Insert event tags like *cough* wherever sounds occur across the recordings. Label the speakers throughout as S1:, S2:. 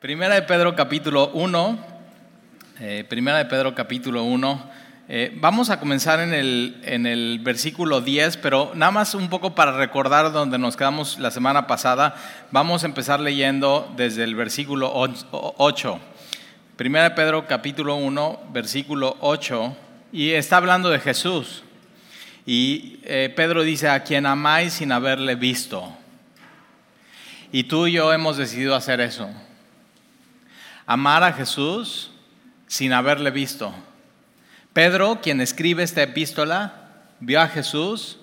S1: Primera de Pedro capítulo 1, eh, Primera de Pedro capítulo 1. Eh, vamos a comenzar en el, en el versículo 10, pero nada más un poco para recordar donde nos quedamos la semana pasada, vamos a empezar leyendo desde el versículo 8. Primera de Pedro capítulo 1, versículo 8, y está hablando de Jesús. Y eh, Pedro dice, a quien amáis sin haberle visto. Y tú y yo hemos decidido hacer eso amar a Jesús sin haberle visto. Pedro, quien escribe esta epístola, vio a Jesús,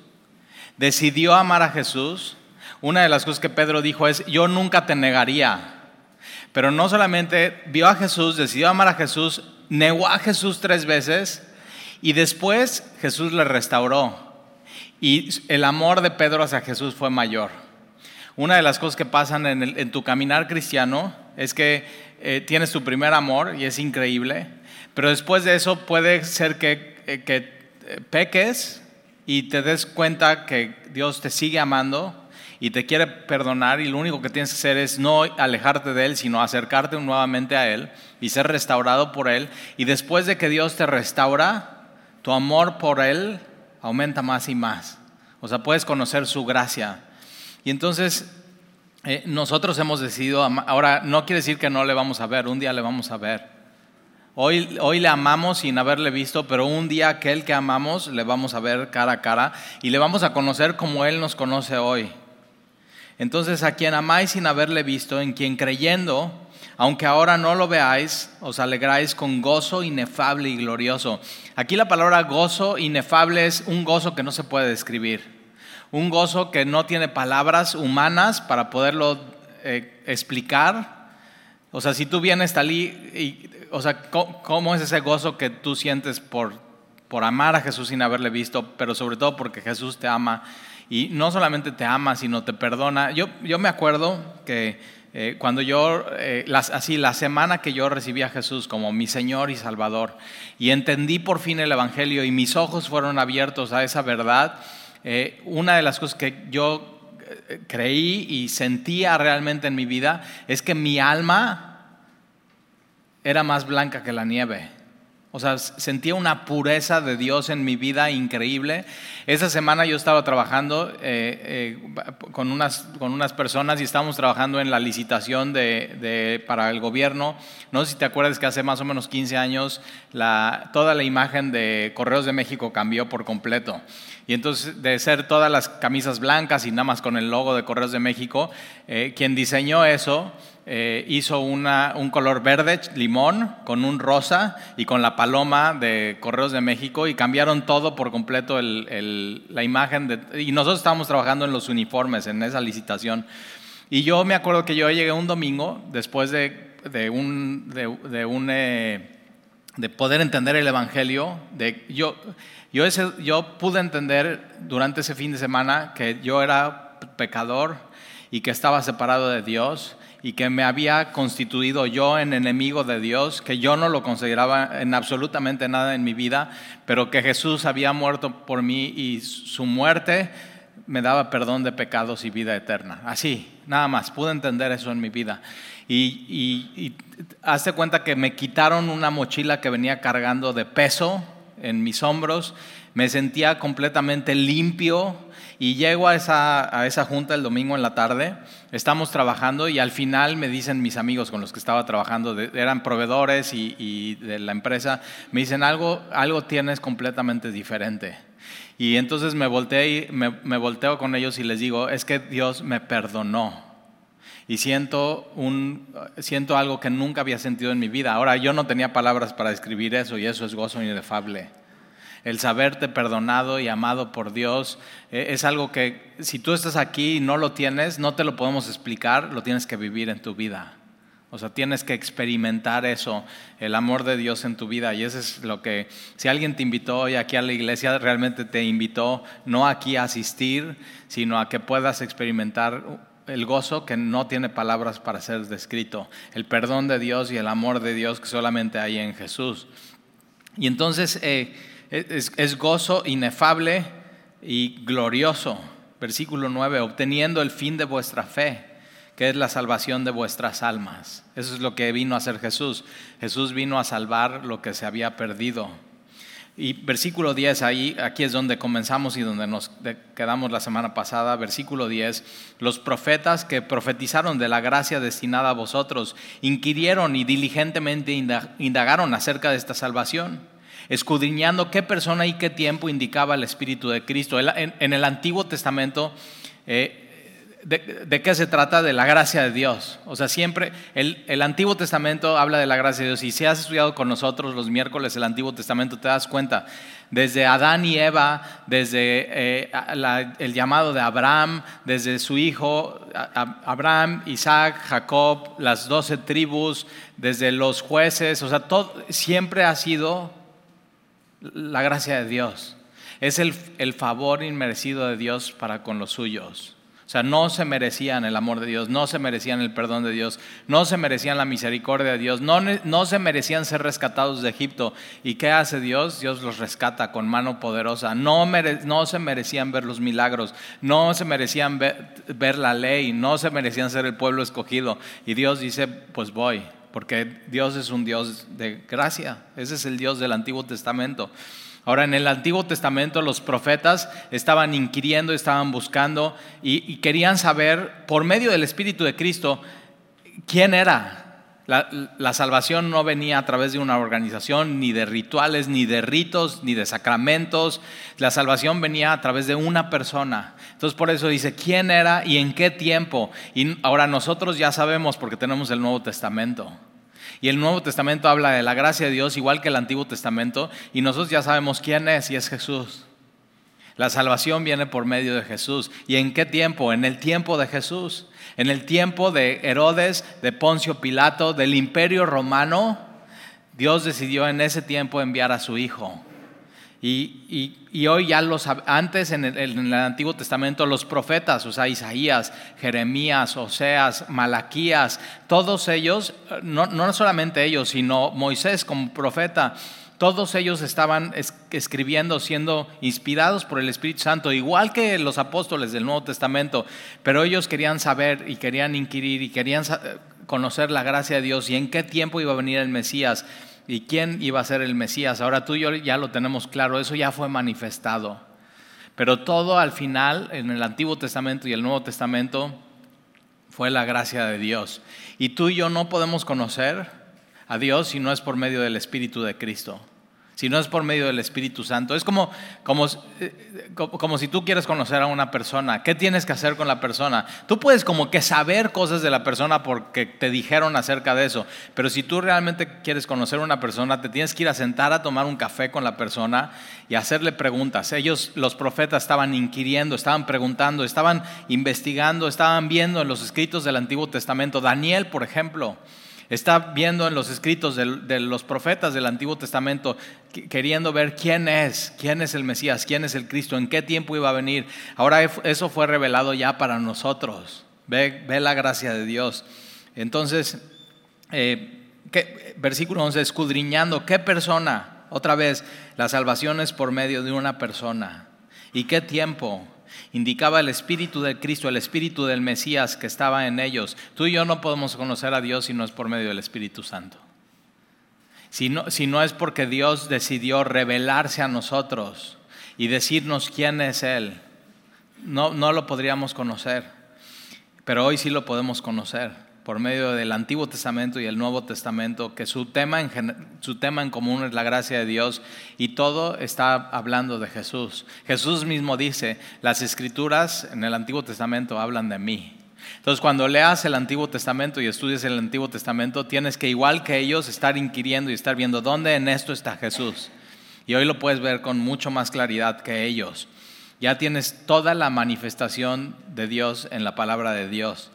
S1: decidió amar a Jesús. Una de las cosas que Pedro dijo es, yo nunca te negaría. Pero no solamente vio a Jesús, decidió amar a Jesús, negó a Jesús tres veces y después Jesús le restauró. Y el amor de Pedro hacia Jesús fue mayor. Una de las cosas que pasan en, tu caminar cristiano es que eh, tienes tu primer amor y es increíble, pero después de eso puede ser que, eh, que eh, peques y te des cuenta que Dios te sigue amando y te quiere perdonar y lo único que tienes que hacer es no alejarte de Él, sino acercarte nuevamente a Él y ser restaurado por Él. Y después de que Dios te restaura, tu amor por Él aumenta más y más. O sea, puedes conocer su gracia. Y entonces eh, nosotros hemos decidido, ahora no quiere decir que no le vamos a ver, un día le vamos a ver. Hoy, hoy le amamos sin haberle visto, pero un día aquel que amamos le vamos a ver cara a cara y le vamos a conocer como Él nos conoce hoy. Entonces a quien amáis sin haberle visto, en quien creyendo, aunque ahora no lo veáis, os alegráis con gozo inefable y glorioso. Aquí la palabra gozo inefable es un gozo que no se puede describir un gozo que no tiene palabras humanas para poderlo eh, explicar. O sea, si tú vienes tal y, o sea, ¿cómo es ese gozo que tú sientes por, por amar a Jesús sin haberle visto, pero sobre todo porque Jesús te ama? Y no solamente te ama, sino te perdona. Yo, yo me acuerdo que eh, cuando yo, eh, así la semana que yo recibí a Jesús como mi Señor y Salvador, y entendí por fin el Evangelio y mis ojos fueron abiertos a esa verdad, eh, una de las cosas que yo eh, creí y sentía realmente en mi vida es que mi alma era más blanca que la nieve. O sea, sentía una pureza de Dios en mi vida increíble. Esa semana yo estaba trabajando eh, con, unas, con unas personas y estábamos trabajando en la licitación de, para el gobierno. No sé si te acuerdas que hace más o menos 15 años la, toda la imagen de Correos de México cambió por completo. Y entonces, de ser todas las camisas blancas y nada más con el logo de Correos de México, eh, quien diseñó eso eh, hizo una, un color verde, limón, con un rosa y con la paloma de Correos de México y cambiaron todo por completo la imagen. De, y nosotros estábamos trabajando en los uniformes, en esa licitación. Y yo me acuerdo que yo llegué un domingo después de, de un... De, un eh, de poder entender el Evangelio, de yo, yo, yo pude entender durante ese fin de semana que yo era pecador y que estaba separado de Dios y que me había constituido yo en enemigo de Dios, que yo no lo consideraba en absolutamente nada en mi vida, pero que Jesús había muerto por mí y su muerte me daba perdón de pecados y vida eterna. Así, nada más, pude entender eso en mi vida. Y, y, y hazte cuenta que me quitaron una mochila que venía cargando de peso en mis hombros, me sentía completamente limpio y llego a esa, a esa junta el domingo en la tarde, estamos trabajando y al final me dicen mis amigos con los que estaba trabajando, eran proveedores y, de la empresa, me dicen algo, algo tienes completamente diferente. Y entonces me, volteé, me, me volteo con ellos y les digo, es que Dios me perdonó y siento, un, siento algo que nunca había sentido en mi vida. Ahora, yo no tenía palabras para describir eso y eso es gozo inefable. El saberte perdonado y amado por Dios eh, es algo que si tú estás aquí y no lo tienes, no te lo podemos explicar, lo tienes que vivir en tu vida. O sea, tienes que experimentar eso, el amor de Dios en tu vida. Y eso es lo que, si alguien te invitó hoy aquí a la iglesia, realmente te invitó no aquí a asistir, sino a que puedas experimentar el gozo que no tiene palabras para ser descrito, el perdón de Dios y el amor de Dios que solamente hay en Jesús. Y entonces eh, es, gozo inefable y glorioso. Versículo 9, obteniendo el fin de vuestra fe, que es la salvación de vuestras almas. Eso es lo que vino a hacer Jesús. Jesús vino a salvar lo que se había perdido. Y versículo 10, ahí, aquí es donde comenzamos y donde nos quedamos la semana pasada. Versículo 10, los profetas que profetizaron de la gracia destinada a vosotros, inquirieron y diligentemente indagaron acerca de esta salvación, escudriñando qué persona y qué tiempo indicaba el Espíritu de Cristo. En, el Antiguo Testamento, eh, de, qué se trata? De la gracia de Dios. O sea, siempre el, Antiguo Testamento habla de la gracia de Dios. Y si has estudiado con nosotros los miércoles el Antiguo Testamento, te das cuenta, desde Adán y Eva, desde eh, el llamado de Abraham, desde su hijo Abraham, Isaac, Jacob, las doce tribus, desde los jueces, o sea, todo, siempre ha sido la gracia de Dios. Es el, el favor inmerecido de Dios para con los suyos. O sea, no se merecían el amor de Dios, no se merecían el perdón de Dios, no se merecían la misericordia de Dios, no, no se merecían ser rescatados de Egipto. ¿Y qué hace Dios? Dios los rescata con mano poderosa. No, no se merecían ver los milagros, no se merecían ver, ver la ley, no se merecían ser el pueblo escogido. Y Dios dice, pues voy, porque Dios es un Dios de gracia. Ese es el Dios del Antiguo Testamento. Ahora, en el Antiguo Testamento los profetas estaban inquiriendo, estaban buscando y, querían saber, por medio del Espíritu de Cristo, quién era. La, salvación no venía a través de una organización, ni de rituales, ni de ritos, ni de sacramentos. La salvación venía a través de una persona. Entonces por eso dice, ¿quién era y en qué tiempo? Y ahora nosotros ya sabemos porque tenemos el Nuevo Testamento. Y el Nuevo Testamento habla de la gracia de Dios igual que el Antiguo Testamento y nosotros ya sabemos quién es y es Jesús. La salvación viene por medio de Jesús. ¿Y en qué tiempo? En el tiempo de Jesús. En el tiempo de Herodes, de Poncio Pilato, del imperio romano, Dios decidió en ese tiempo enviar a su Hijo. Y, hoy ya los, antes en el, Antiguo Testamento los profetas, o sea, Isaías, Jeremías, Oseas, Malaquías, todos ellos, no, no solamente ellos, sino Moisés como profeta, todos ellos estaban escribiendo, siendo inspirados por el Espíritu Santo, igual que los apóstoles del Nuevo Testamento, pero ellos querían saber y querían inquirir y querían conocer la gracia de Dios y en qué tiempo iba a venir el Mesías y quién iba a ser el Mesías. Ahora tú y yo ya lo tenemos claro, eso ya fue manifestado. Pero todo al final, en el Antiguo Testamento y el Nuevo Testamento, fue la gracia de Dios. Y tú y yo no podemos conocer a Dios si no es por medio del Espíritu de Cristo si no es por medio del Espíritu Santo. Es como, como, eh, como, si tú quieres conocer a una persona. ¿Qué tienes que hacer con la persona? Tú puedes como que saber cosas de la persona porque te dijeron acerca de eso, pero si tú realmente quieres conocer a una persona, te tienes que ir a sentar a tomar un café con la persona y hacerle preguntas. Ellos, los profetas, estaban inquiriendo, estaban preguntando, estaban investigando, estaban viendo en los escritos del Antiguo Testamento. Daniel, por ejemplo. Está viendo en los escritos de, los profetas del Antiguo Testamento, queriendo ver quién es, quién es el Mesías, quién es el Cristo, en qué tiempo iba a venir. Ahora eso fue revelado ya para nosotros. Ve, ve la gracia de Dios. Entonces, eh, versículo 11, escudriñando, ¿qué persona? Otra vez, la salvación es por medio de una persona. ¿Y qué tiempo? Indicaba el Espíritu de Cristo, el Espíritu del Mesías que estaba en ellos. Tú y yo no podemos conocer a Dios si no es por medio del Espíritu Santo. Si no, si no es porque Dios decidió revelarse a nosotros y decirnos quién es Él, no, no lo podríamos conocer. Pero hoy sí lo podemos conocer por medio del Antiguo Testamento y el Nuevo Testamento, que su tema, en, su tema en común es la gracia de Dios y todo está hablando de Jesús. Jesús mismo dice, las escrituras en el Antiguo Testamento hablan de mí. Entonces, cuando leas el Antiguo Testamento y estudies el Antiguo Testamento, tienes que, igual que ellos, estar inquiriendo y estar viendo dónde en esto está Jesús. Y hoy lo puedes ver con mucho más claridad que ellos. Ya tienes toda la manifestación de Dios en la palabra de Dios.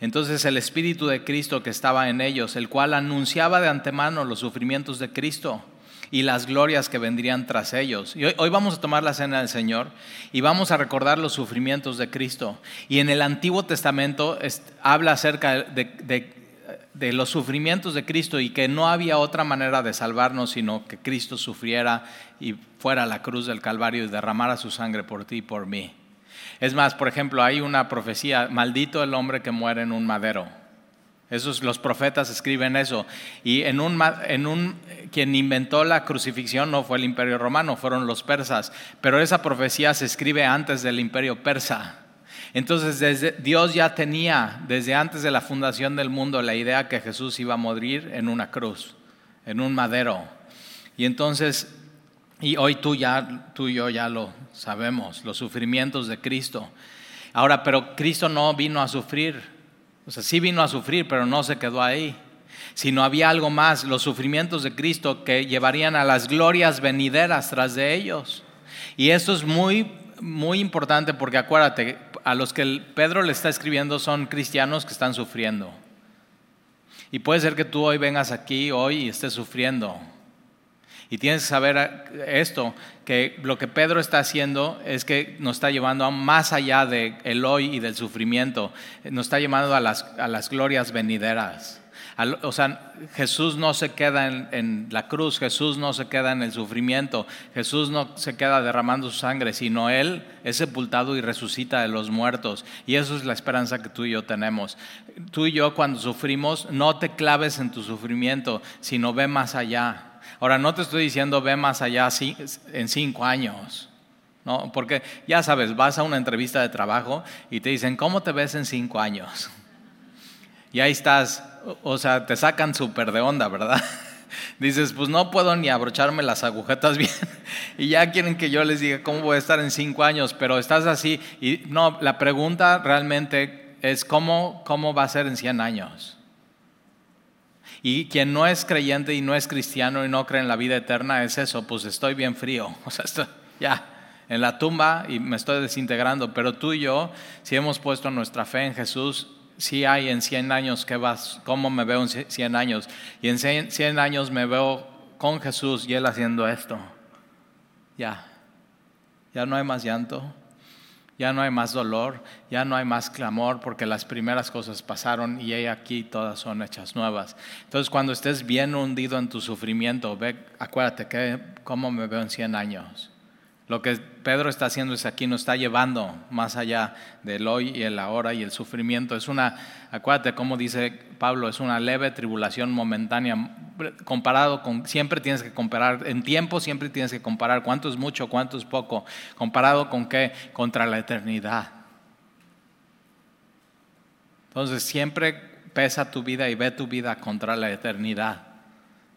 S1: Entonces el Espíritu de Cristo que estaba en ellos, el cual anunciaba de antemano los sufrimientos de Cristo y las glorias que vendrían tras ellos. Y hoy, vamos a tomar la cena del Señor y vamos a recordar los sufrimientos de Cristo. Y en el Antiguo Testamento habla acerca de, de los sufrimientos de Cristo y que no había otra manera de salvarnos sino que Cristo sufriera y fuera a la cruz del Calvario y derramara su sangre por ti y por mí. Es más, por ejemplo, hay una profecía, maldito el hombre que muere en un madero. Esos, los profetas escriben eso. Y en un, en quien inventó la crucifixión no fue el imperio romano, fueron los persas. Pero esa profecía se escribe antes del imperio persa. Entonces Dios ya tenía desde antes de la fundación del mundo la idea que Jesús iba a morir en una cruz, en un madero. Y entonces, y hoy tú, ya, tú y yo ya lo sabemos, los sufrimientos de Cristo. Ahora, pero Cristo no vino a sufrir, o sea, sí vino a sufrir, pero no se quedó ahí sino había algo más, los sufrimientos de Cristo que llevarían a las glorias venideras tras de ellos. Y esto es muy, muy importante porque acuérdate, a los que Pedro le está escribiendo son cristianos que están sufriendo. Y puede ser que tú hoy vengas aquí hoy y estés sufriendo. Y tienes que saber esto, que lo que Pedro está haciendo es que nos está llevando más allá del hoy y del sufrimiento, nos está llevando a las, a las glorias venideras. O sea, Jesús no se queda en, la cruz, Jesús no se queda en el sufrimiento, Jesús no se queda derramando su sangre, sino Él es sepultado y resucita de los muertos. Y eso es la esperanza que tú y yo tenemos. Tú y yo cuando sufrimos, no te claves en tu sufrimiento, sino ve más allá. Ahora, no te estoy diciendo ve más allá en cinco años. ¿no? Porque ya sabes, vas a una entrevista de trabajo y te dicen, ¿cómo te ves en cinco años? Y ahí estás o sea, te sacan súper de onda, ¿verdad? *laughs* Dices, pues no puedo ni abrocharme las agujetas *laughs* bien. Y ya quieren que yo les diga cómo voy a estar en cinco años, pero estás así. Y no, la pregunta realmente es cómo, cómo va a ser en 100 años. Y quien no es creyente y no es cristiano y no cree en la vida eterna es eso, pues estoy bien frío. *laughs* O sea, estoy ya en la tumba y me estoy desintegrando. Pero tú y yo, si hemos puesto nuestra fe en Jesús, si hay en 100 años que vas, cómo me veo en 100 años. Y en 100 años me veo con Jesús y Él haciendo esto. Ya, ya no hay más llanto, ya no hay más dolor, ya no hay más clamor porque las primeras cosas pasaron y aquí todas son hechas nuevas. Entonces cuando estés bien hundido en tu sufrimiento, ve, acuérdate que cómo me veo en 100 años. Lo que Pedro está haciendo es aquí nos está llevando más allá del hoy y el ahora y el sufrimiento. Es una, acuérdate cómo dice Pablo, es una leve tribulación momentánea comparado con, siempre tienes que comparar, en tiempo siempre tienes que comparar cuánto es mucho, cuánto es poco, comparado con qué, contra la eternidad. Entonces siempre pesa tu vida y ve tu vida contra la eternidad.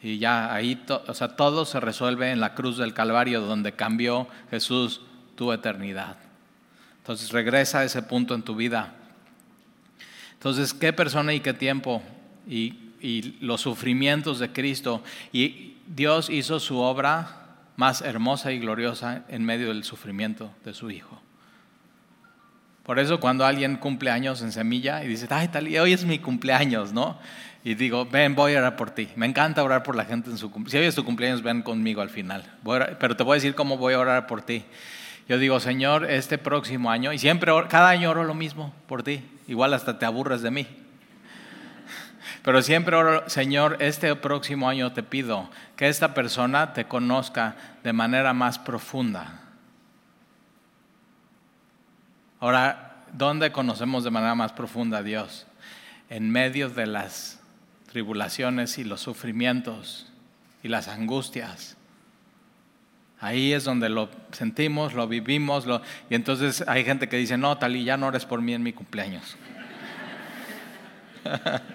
S1: Y ya ahí, o sea, todo se resuelve en la cruz del Calvario, donde cambió Jesús tu eternidad. Entonces regresa a ese punto en tu vida. Entonces, ¿qué persona y qué tiempo? Y, y los sufrimientos de Cristo. Y Dios hizo su obra más hermosa y gloriosa en medio del sufrimiento de su Hijo. Por eso cuando alguien cumple años en semilla y dice, ay, tal, hoy es mi cumpleaños, ¿no? Y digo, ven, voy a orar por ti. Me encanta orar por la gente en su cumpleaños. Si hoy es tu cumpleaños, ven conmigo al final. pero te voy a decir cómo voy a orar por ti. Yo digo, Señor, este próximo año, y siempre, cada año oro lo mismo por ti. Igual hasta te aburres de mí. *laughs* Pero siempre oro, Señor, este próximo año te pido que esta persona te conozca de manera más profunda. Ahora, ¿dónde conocemos de manera más profunda a Dios? En medio de las tribulaciones y los sufrimientos y las angustias. Ahí es donde lo sentimos, lo vivimos, lo... y entonces hay gente que dice, no, Tali, ya no ores por mí en mi cumpleaños. *laughs*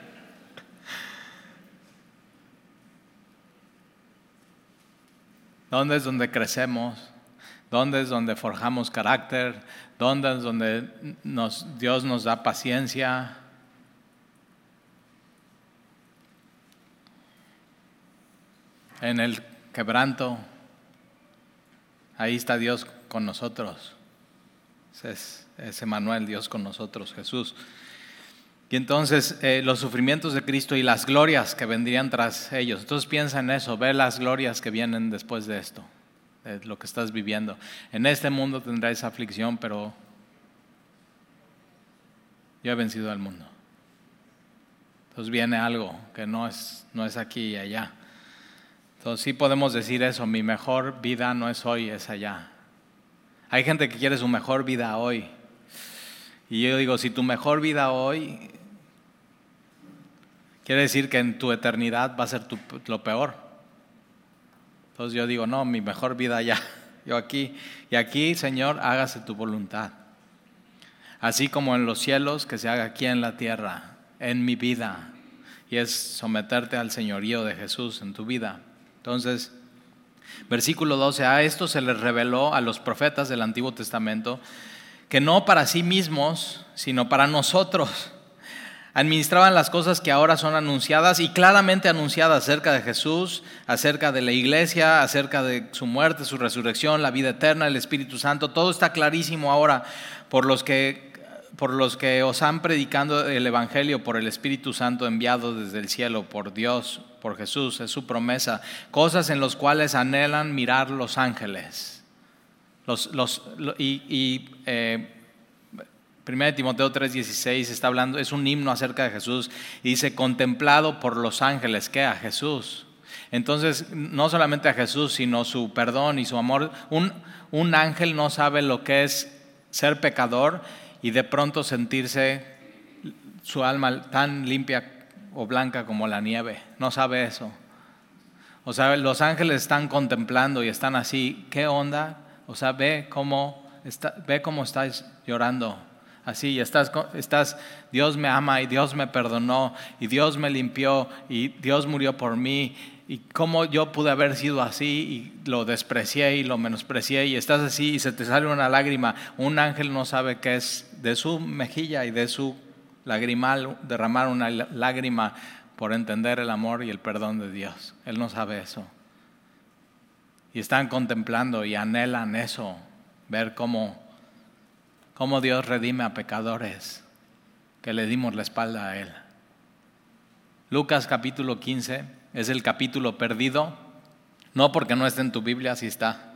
S1: ¿Dónde es donde crecemos? ¿Dónde es donde forjamos carácter? ¿Dónde es donde nos, Dios nos da paciencia? En el quebranto, ahí está Dios con nosotros. Es, es Emanuel, Dios con nosotros, Jesús. Y entonces eh, los sufrimientos de Cristo y las glorias que vendrían tras ellos. Entonces piensa en eso, ve las glorias que vienen después de esto, de lo que estás viviendo. En este mundo tendrás aflicción, pero yo he vencido al mundo. Entonces viene algo que no es, no es aquí y allá. Entonces sí podemos decir eso, mi mejor vida no es hoy, es allá. Hay gente que quiere su mejor vida hoy. Y yo digo, si tu mejor vida hoy quiere decir que en tu eternidad va a ser lo peor. Entonces yo digo, no, mi mejor vida ya, *laughs* yo aquí. Y aquí, Señor, hágase tu voluntad. Así como en los cielos, que se haga aquí en la tierra, en mi vida. Y es someterte al señorío de Jesús en tu vida. Entonces, versículo 12, a esto se les reveló a los profetas del Antiguo Testamento que no para sí mismos, sino para nosotros administraban las cosas que ahora son anunciadas y claramente anunciadas acerca de Jesús, acerca de la iglesia, acerca de su muerte, su resurrección, la vida eterna, el Espíritu Santo. Todo está clarísimo ahora por los que por los que os han predicando el Evangelio por el Espíritu Santo enviado desde el cielo, por Dios, por Jesús, es su promesa, cosas en las cuales anhelan mirar los ángeles. Los, los, y, eh, 1 Timoteo 3:16 está hablando, es un himno acerca de Jesús y dice, contemplado por los ángeles, ¿qué? A Jesús. Entonces, no solamente a Jesús, sino su perdón y su amor. Un, un ángel no sabe lo que es ser pecador y de pronto sentirse su alma tan limpia o blanca como la nieve. No sabe eso. O sea, los ángeles están contemplando y están así, ¿qué onda? O sea, ve cómo, está, ve cómo estáis llorando así, estás, estás, Dios me ama y Dios me perdonó y Dios me limpió y Dios murió por mí y cómo yo pude haber sido así y lo desprecié y lo menosprecié y estás así y se te sale una lágrima. Un ángel no sabe qué es de su mejilla y de su lagrimal derramar una lágrima por entender el amor y el perdón de Dios. Él no sabe eso. Y están contemplando y anhelan eso, ver cómo cómo Dios redime a pecadores que le dimos la espalda a Él. Lucas capítulo 15 es el capítulo perdido, no porque no esté en tu Biblia, así está,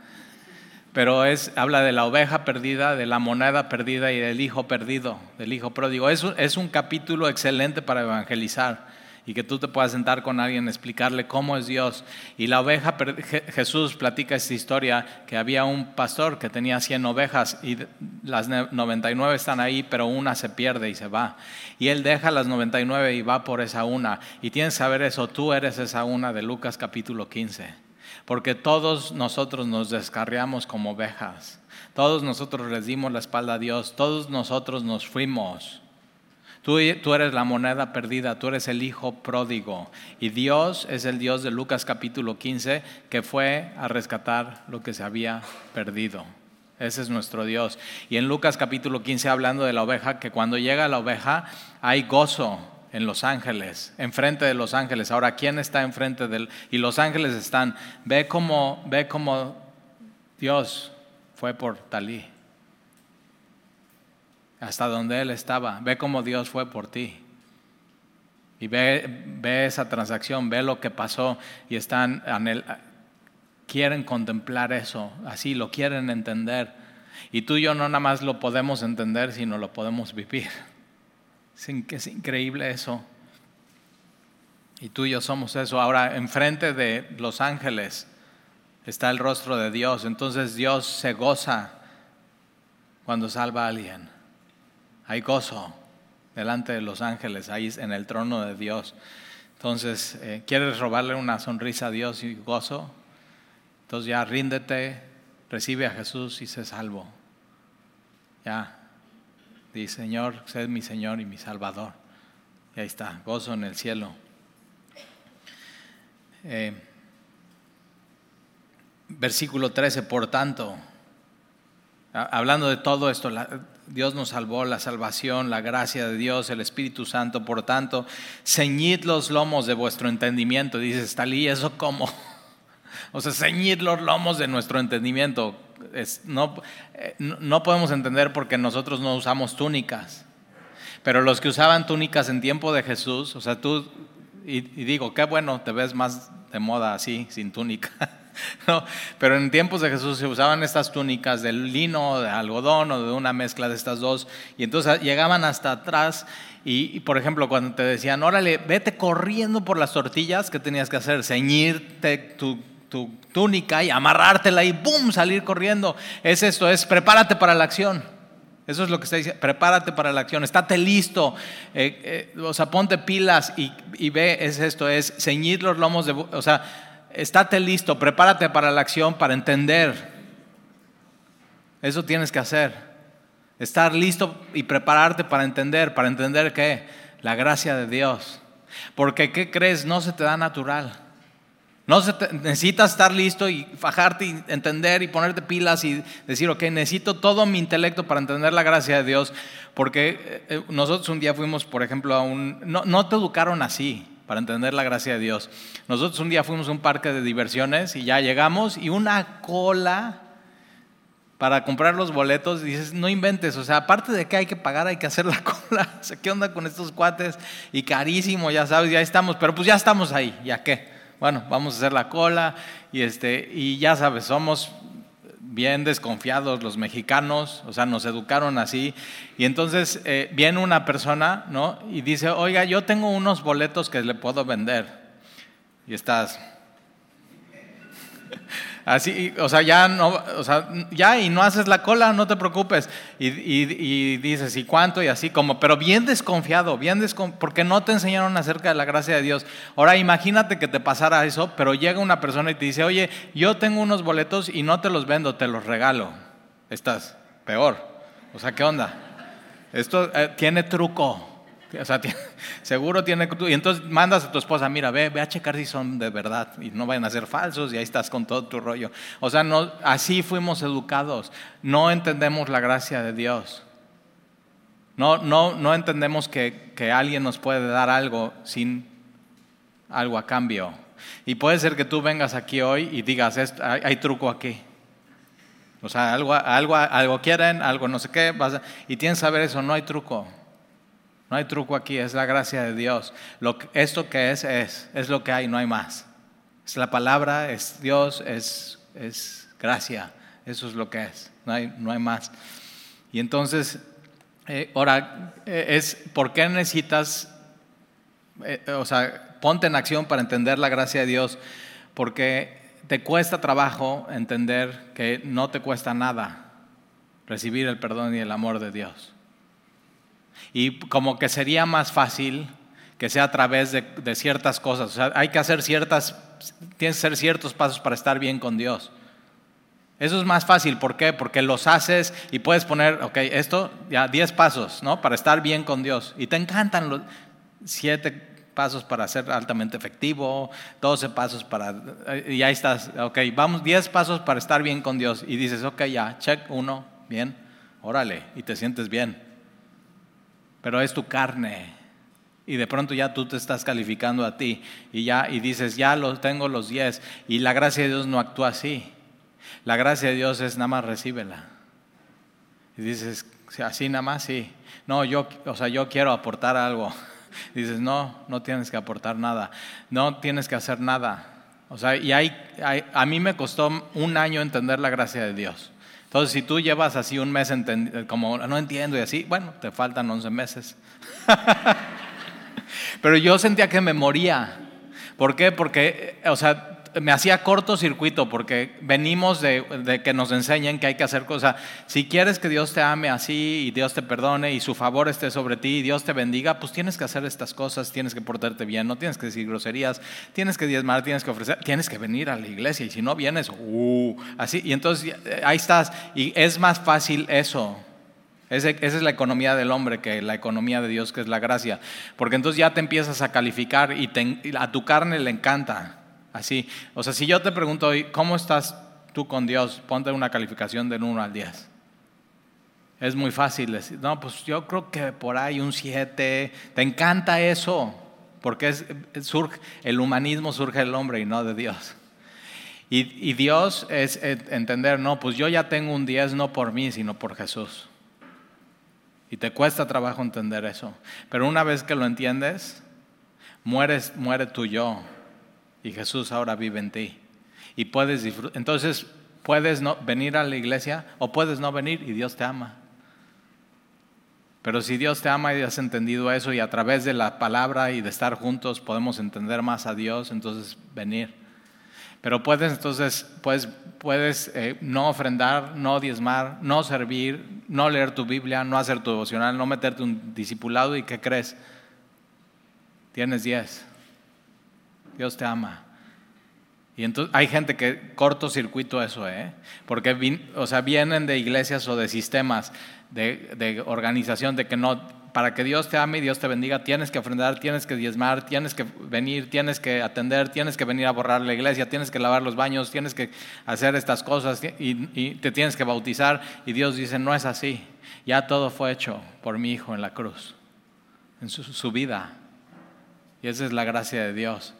S1: pero es, habla de la oveja perdida, de la moneda perdida y del hijo perdido, del hijo pródigo. Es, es un capítulo excelente para evangelizar y que tú te puedas sentar con alguien, explicarle cómo es Dios. Y la oveja, Jesús platica esta historia, que había un pastor que tenía 100 ovejas y las 99 están ahí, pero una se pierde y se va. Y él deja las 99 y va por esa una. Y tienes que saber eso, tú eres esa una de Lucas capítulo 15. Porque todos nosotros nos descarriamos como ovejas. Todos nosotros les dimos la espalda a Dios. Todos nosotros nos fuimos. Tú, eres la moneda perdida, tú eres el hijo pródigo. Y Dios es el Dios de Lucas capítulo 15 que fue a rescatar lo que se había perdido. Ese es nuestro Dios. Y en Lucas capítulo 15 hablando de la oveja, que cuando llega la oveja hay gozo en los ángeles, enfrente de los ángeles. Ahora, ¿quién está enfrente del? Y los ángeles están, ve cómo, ve cómo Dios fue por Talí hasta donde Él estaba. Ve cómo Dios fue por ti. Y ve, ve esa transacción, ve lo que pasó y están quieren contemplar eso, así lo quieren entender. Y tú y yo no nada más lo podemos entender, sino lo podemos vivir. Es increíble eso. Y tú y yo somos eso. Ahora, enfrente de los ángeles está el rostro de Dios. Entonces Dios se goza cuando salva a alguien. Hay gozo delante de los ángeles, ahí en el trono de Dios. Entonces, eh, ¿quieres robarle una sonrisa a Dios y gozo? Entonces ya ríndete, recibe a Jesús y sé salvo. Ya, di Señor, sé mi Señor y mi Salvador. Y ahí está, gozo en el cielo. Eh, versículo 13, por tanto, hablando de todo esto, Dios nos salvó, la salvación, la gracia de Dios, el Espíritu Santo. Por tanto, ceñid los lomos de vuestro entendimiento. Dice Stalí, ¿eso cómo? *laughs* O sea, ceñid los lomos de nuestro entendimiento. no, eh, no podemos entender porque nosotros no usamos túnicas. Pero los que usaban túnicas en tiempo de Jesús, o sea, tú, y, y digo, qué bueno, te ves más de moda así, sin túnica. *laughs* *laughs* No, pero en tiempos de Jesús se usaban estas túnicas de lino, de algodón o de una mezcla de estas dos. Y entonces llegaban hasta atrás y, por ejemplo, cuando te decían, órale, vete corriendo por las tortillas, ¿qué tenías que hacer? Ceñirte tu tu túnica y amarrártela y ¡boom! salir corriendo. Es esto, es prepárate para la acción. Eso es lo que está diciendo, prepárate para la acción, estate listo, eh, eh, o sea, ponte pilas y, y, ve, es esto, es ceñir los lomos de, o sea, estate listo, prepárate para la acción, para entender. Eso tienes que hacer, estar listo y prepararte para entender, para entender qué, la gracia de Dios. Porque, ¿qué crees? No se te da natural. No necesitas estar listo y fajarte y entender y ponerte pilas y decir, ok, necesito todo mi intelecto para entender la gracia de Dios. Porque eh, eh, nosotros un día fuimos, por ejemplo, a un... No, no te educaron así para entender la gracia de Dios. Nosotros un día fuimos a un parque de diversiones y ya llegamos y una cola para comprar los boletos, dices, no inventes, o sea, aparte de que hay que pagar, hay que hacer la *laughs* cola, o sea, ¿qué onda con estos cuates? Y carísimo, ya sabes, ya estamos, pero pues ya estamos ahí, ¿ya qué? bueno, vamos a hacer la cola y, este, y ya sabes, somos bien desconfiados los mexicanos, o sea, nos educaron así. Y entonces eh, viene una persona, ¿no? Y dice, oiga, yo tengo unos boletos que le puedo vender. Y estás, Así, o sea, ya no, o sea, ya y no haces la cola, no te preocupes. Y, dices, ¿y cuánto? Y así como, pero bien desconfiado, bien desconfiado, porque no te enseñaron acerca de la gracia de Dios. Ahora imagínate que te pasara eso, pero llega una persona y te dice, oye, yo tengo unos boletos y no te los vendo, te los regalo. Estás peor. O sea, ¿qué onda? Esto eh, tiene truco. O sea, *laughs* seguro tiene... Y entonces mandas a tu esposa, mira, ve, ve a checar si son de verdad y no vayan a ser falsos y ahí estás con todo tu rollo. O sea, no, así fuimos educados. No entendemos la gracia de Dios. No, no, no entendemos que, que alguien nos puede dar algo sin algo a cambio. Y puede ser que tú vengas aquí hoy y digas, hay, hay truco aquí. O sea, algo, algo, algo quieren, algo no sé qué, vas y tienes que saber eso, no hay truco. No hay truco aquí, es la gracia de Dios. Lo, esto que es, es, es lo que hay, no hay más. Es la palabra, es Dios, es, es gracia. Eso es lo que es, no hay, no hay más. Y entonces, eh, ahora, eh, es por qué necesitas, eh, o sea, ponte en acción para entender la gracia de Dios, porque te cuesta trabajo entender que no te cuesta nada recibir el perdón y el amor de Dios. Y como que sería más fácil que sea a través de, ciertas cosas. O sea, hay que hacer ciertas, tienes que hacer ciertos pasos para estar bien con Dios. Eso es más fácil, ¿por qué? Porque los haces y puedes poner, ok, esto, ya 10 pasos, ¿no? Para estar bien con Dios. Y te encantan los 7 pasos para ser altamente efectivo, 12 pasos para, y ahí estás, ok, vamos, 10 pasos para estar bien con Dios. Y dices, ok, ya, check uno, bien, órale, y te sientes bien pero es tu carne. Y de pronto ya tú te estás calificando a ti y ya y dices, ya los tengo los 10 y la gracia de Dios no actúa así. La gracia de Dios es nada más recíbela. Y dices, así nada más, sí. No, yo, o sea, yo quiero aportar algo. *laughs* Dices, no, no tienes que aportar nada. No tienes que hacer nada. O sea, y hay, a mí me costó un año entender la gracia de Dios. Entonces, si tú llevas así un mes como no entiendo y así, bueno, te faltan 11 meses. *laughs* Pero yo sentía que me moría. ¿Por qué? Porque, o sea, me hacía cortocircuito porque venimos de, que nos enseñen que hay que hacer cosas. Si quieres que Dios te ame así y Dios te perdone y su favor esté sobre ti y Dios te bendiga, pues tienes que hacer estas cosas, tienes que portarte bien, no tienes que decir groserías, tienes que diezmar, tienes que ofrecer, tienes que venir a la iglesia y si no vienes, uh, así. Y entonces eh, ahí estás y es más fácil eso. Esa es la economía del hombre que la economía de Dios, que es la gracia. Porque entonces ya te empiezas a calificar y a tu carne le encanta. Así, o sea, si yo te pregunto hoy, ¿cómo estás tú con Dios? Ponte una calificación del 1 al 10. Es muy fácil decir, no, pues yo creo que por ahí un 7. Te encanta eso, porque es, surge, el humanismo surge del hombre y no de Dios. Y, Dios es entender, no, pues yo ya tengo un 10 no por mí, sino por Jesús. Y te cuesta trabajo entender eso. Pero una vez que lo entiendes, mueres, muere tu yo y Jesús ahora vive en ti. Y puedes disfrutar. Entonces, puedes no venir a la iglesia o puedes no venir y Dios te ama. Pero si Dios te ama y has entendido eso y a través de la palabra y de estar juntos podemos entender más a Dios, entonces venir. Pero puedes entonces, puedes, puedes eh, no ofrendar, no diezmar, no servir, no leer tu Biblia, no hacer tu devocional, no meterte un discipulado y ¿qué crees? Tienes diez. Dios te ama. Y entonces hay gente que cortocircuito eso, ¿eh? Porque o sea, vienen de iglesias o de sistemas de, organización de que no, para que Dios te ame y Dios te bendiga, tienes que ofrendar, tienes que diezmar, tienes que venir, tienes que atender, tienes que venir a borrar la iglesia, tienes que lavar los baños, tienes que hacer estas cosas y, te tienes que bautizar. Y Dios dice, no es así. Ya todo fue hecho por mi Hijo en la cruz, en su vida. Y esa es la gracia de Dios.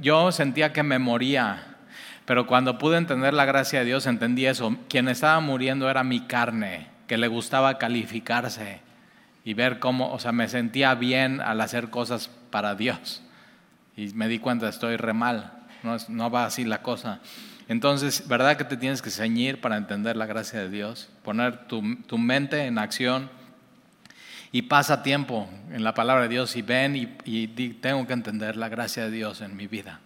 S1: Yo sentía que me moría, pero cuando pude entender la gracia de Dios entendí eso. Quien estaba muriendo era mi carne, que le gustaba calificarse y ver cómo, o sea, me sentía bien al hacer cosas para Dios. Y me di cuenta, estoy re mal, no, no va así la cosa. Entonces, ¿verdad que te tienes que ceñir para entender la gracia de Dios? Poner tu, tu mente en acción y pasa tiempo en la palabra de Dios y ven y, tengo que entender la gracia de Dios en mi vida.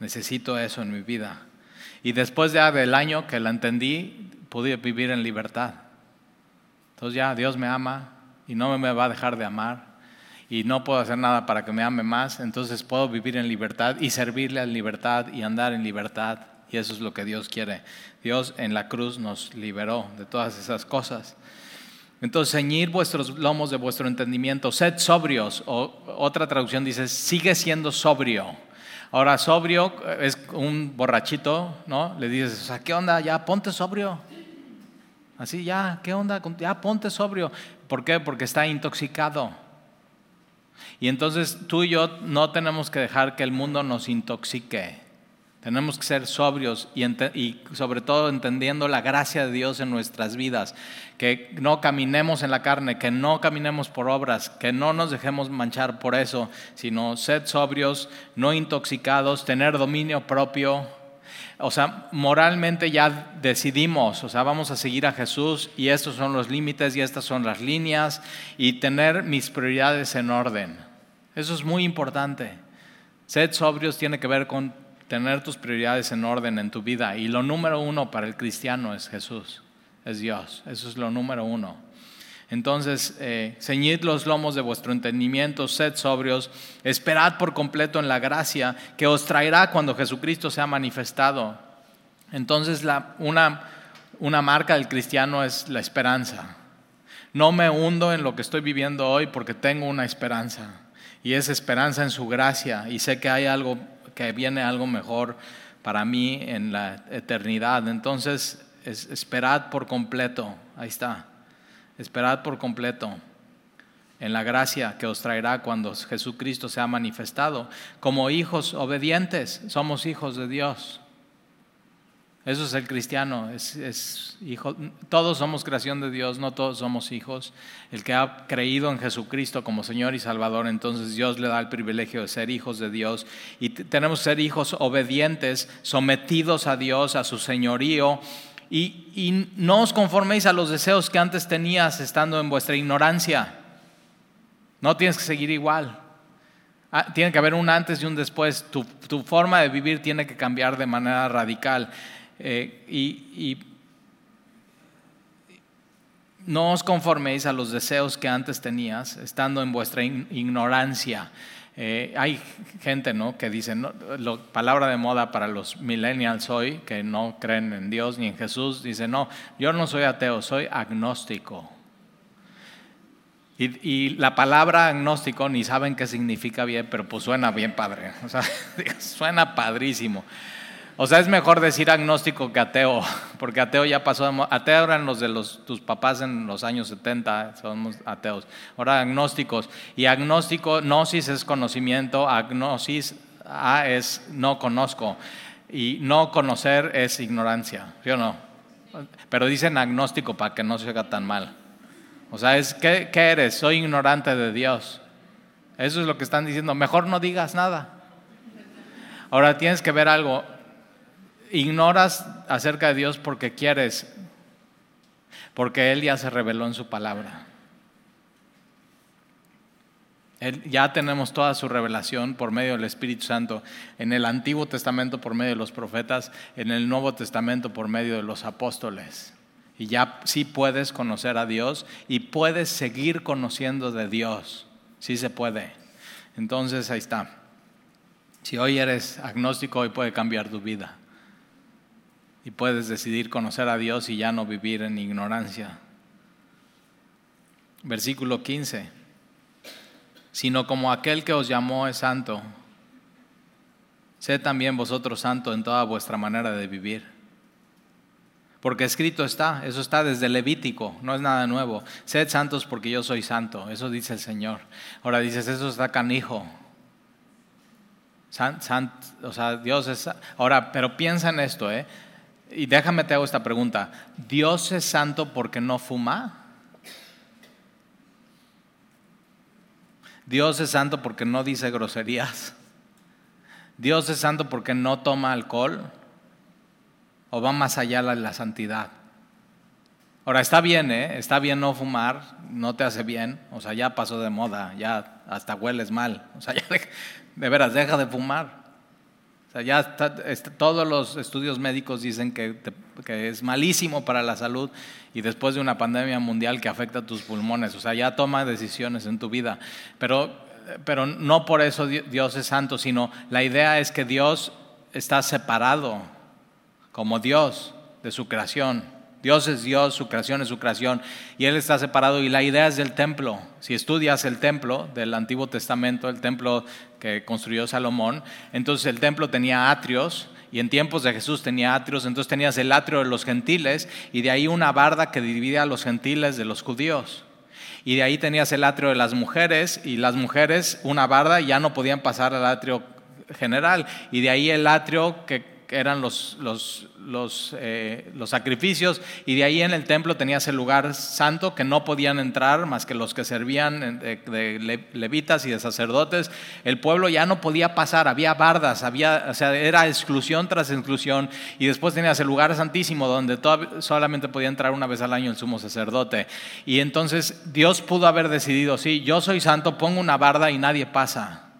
S1: Necesito eso en mi vida. Y después ya del año que la entendí, pude vivir en libertad. Entonces ya Dios me ama y no me va a dejar de amar y no puedo hacer nada para que me ame más, entonces puedo vivir en libertad y servirle en libertad y andar en libertad. Y eso es lo que Dios quiere. Dios en la cruz nos liberó de todas esas cosas. Entonces, ceñir vuestros lomos de vuestro entendimiento, sed sobrios, o otra traducción dice, sigue siendo sobrio. Ahora, sobrio es un borrachito, ¿no? Le dices, ¿qué onda? Ya ponte sobrio. Así, ya, ¿qué onda? Ya ponte sobrio. ¿Por qué? Porque está intoxicado. Y entonces tú y yo no tenemos que dejar que el mundo nos intoxique. Tenemos que ser sobrios y, sobre todo entendiendo la gracia de Dios en nuestras vidas, que no caminemos en la carne, que no caminemos por obras, que no nos dejemos manchar por eso, sino ser sobrios, no intoxicados, tener dominio propio. O sea, moralmente ya decidimos, o sea, vamos a seguir a Jesús y estos son los límites y estas son las líneas y tener mis prioridades en orden. Eso es muy importante. Ser sobrios tiene que ver con tener tus prioridades en orden en tu vida. Y lo número uno para el cristiano es Jesús, es Dios. Eso es lo número uno. Entonces, eh, ceñid los lomos de vuestro entendimiento, sed sobrios, esperad por completo en la gracia que os traerá cuando Jesucristo sea manifestado. Entonces, la, una, una marca del cristiano es la esperanza. No me hundo en lo que estoy viviendo hoy porque tengo una esperanza. Y es esperanza en su gracia. Y sé que hay algo que viene algo mejor para mí en la eternidad. Entonces, esperad por completo, ahí está, esperad por completo en la gracia que os traerá cuando Jesucristo sea manifestado. Como hijos obedientes, somos hijos de Dios. Eso es el cristiano, es, hijo. Todos somos creación de Dios, no todos somos hijos. El que ha creído en Jesucristo como Señor y Salvador, entonces Dios le da el privilegio de ser hijos de Dios. Y tenemos que ser hijos obedientes, sometidos a Dios, a su señorío. Y, no os conforméis a los deseos que antes tenías estando en vuestra ignorancia. No tienes que seguir igual. Ah, tiene que haber un antes y un después. Tu forma de vivir tiene que cambiar de manera radical. Eh, y, no os conforméis a los deseos que antes tenías, estando en vuestra ignorancia. Eh, hay gente ¿no? que dice, no, palabra de moda para los millennials hoy, que no creen en Dios ni en Jesús, dice, no, yo no soy ateo, soy agnóstico. Y, la palabra agnóstico ni saben qué significa bien, pero pues suena bien padre, *laughs* suena padrísimo. O sea, es mejor decir agnóstico que ateo, *laughs* porque ateo ya pasó, ateo eran los de los, tus papás en los años 70, somos ateos. Ahora agnósticos. Y agnóstico, gnosis es conocimiento, agnosis A es no conozco. Y no conocer es ignorancia, ¿sí o no? Pero dicen agnóstico para que no se haga tan mal. O sea, es, ¿qué, ¿qué eres? Soy ignorante de Dios. Eso es lo que están diciendo. Mejor no digas nada. Ahora tienes que ver algo ignoras acerca de Dios porque quieres, porque Él ya se reveló en su palabra. ya tenemos toda su revelación por medio del Espíritu Santo, en el Antiguo Testamento por medio de los profetas, en el Nuevo Testamento por medio de los apóstoles. Y ya sí puedes conocer a Dios y puedes seguir conociendo de Dios. Sí se puede. Entonces ahí está. Si hoy eres agnóstico, hoy puede cambiar tu vida. Y puedes decidir conocer a Dios y ya no vivir en ignorancia. Versículo 15 sino como aquel que os llamó es santo. Sed también vosotros santo en toda vuestra manera de vivir. Porque escrito está, eso está desde Levítico, no es nada nuevo. Sed santos porque yo soy santo, eso dice el Señor. Ahora dices, eso está canijo. o sea, Dios es... Ahora, pero piensa en esto, ¿eh? Y déjame te hago esta pregunta. ¿Dios es santo porque no fuma? Dios es santo porque no dice groserías. Dios es santo porque no toma alcohol o va más allá de la santidad. Ahora está bien, ¿eh? está bien no fumar, no te hace bien, o sea, ya pasó de moda, ya hasta hueles mal, o sea, *laughs* ya de veras deja de fumar. O sea, ya todos los estudios médicos dicen que, que, es malísimo para la salud y después de una pandemia mundial que afecta tus pulmones. O sea, ya toma decisiones en tu vida. Pero, pero no por eso Dios es santo, sino la idea es que Dios está separado como Dios de su creación. Dios es Dios, su creación es su creación, y Él está separado. Y la idea es del templo. Si estudias el templo del Antiguo Testamento, el templo que construyó Salomón, entonces el templo tenía atrios, y en tiempos de Jesús tenía atrios, entonces tenías el atrio de los gentiles, y de ahí una barda que dividía a los gentiles de los judíos. Y de ahí tenías el atrio de las mujeres, y las mujeres, una barda, ya no podían pasar al atrio general. Y de ahí el atrio que eran los, los, los, eh, los, sacrificios, y de ahí en el templo tenías el lugar santo que no podían entrar más que los que servían de, levitas y de sacerdotes. El pueblo ya no podía pasar, había bardas, había, o sea, era exclusión tras exclusión, y después tenías el lugar santísimo donde solamente podía entrar una vez al año el sumo sacerdote. Y entonces Dios pudo haber decidido, sí, yo soy santo, pongo una barda y nadie pasa.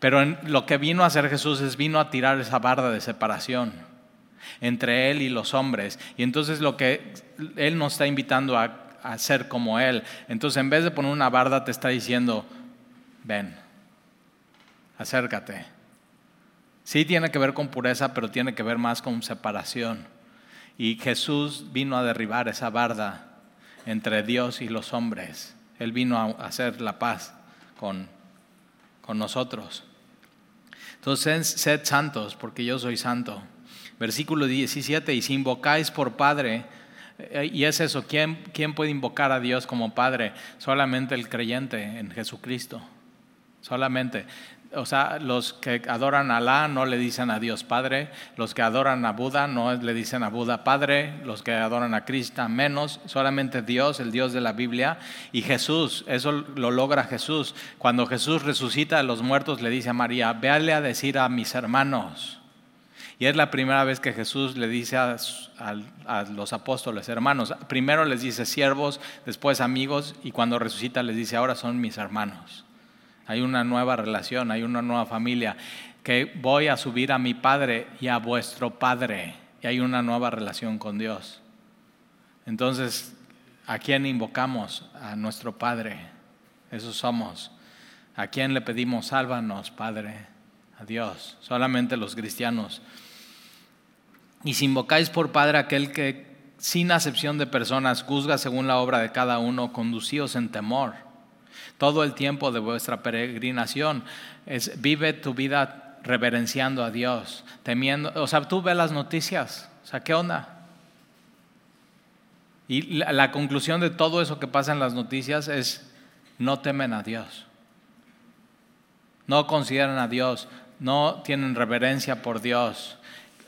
S1: Pero lo que vino a hacer Jesús es vino a tirar esa barda de separación entre Él y los hombres. Y entonces lo que Él nos está invitando a, a ser como Él. Entonces en vez de poner una barda te está diciendo, ven, acércate. Sí tiene que ver con pureza, pero tiene que ver más con separación. Y Jesús vino a derribar esa barda entre Dios y los hombres. Él vino a hacer la paz con, con nosotros. Entonces, sed santos, porque yo soy santo. Versículo 17, y si invocáis por Padre, eh, y es eso, ¿quién, ¿quién puede invocar a Dios como Padre? Solamente el creyente en Jesucristo. Solamente. O sea, los que adoran a Alá no le dicen a Dios Padre, los que adoran a Buda no le dicen a Buda Padre, los que adoran a Cristo menos, solamente Dios, el Dios de la Biblia, y Jesús, eso lo logra Jesús. Cuando Jesús resucita a los muertos le dice a María, véale a decir a mis hermanos. Y es la primera vez que Jesús le dice a, a los apóstoles, hermanos, primero les dice siervos, después amigos, y cuando resucita les dice, ahora son mis hermanos hay una nueva relación, hay una nueva familia, que voy a subir a mi Padre y a vuestro Padre, y hay una nueva relación con Dios. Entonces, ¿a quién invocamos? A nuestro Padre, eso somos. ¿A quién le pedimos, sálvanos, Padre? A Dios, solamente los cristianos. Y si invocáis por Padre aquel que sin acepción de personas juzga según la obra de cada uno, conducíos en temor todo el tiempo de vuestra peregrinación. Es, vive tu vida reverenciando a Dios, temiendo. O sea, tú ves las noticias. O sea, ¿qué onda? Y la, la conclusión de todo eso que pasa en las noticias es, no temen a Dios. No consideran a Dios, no tienen reverencia por Dios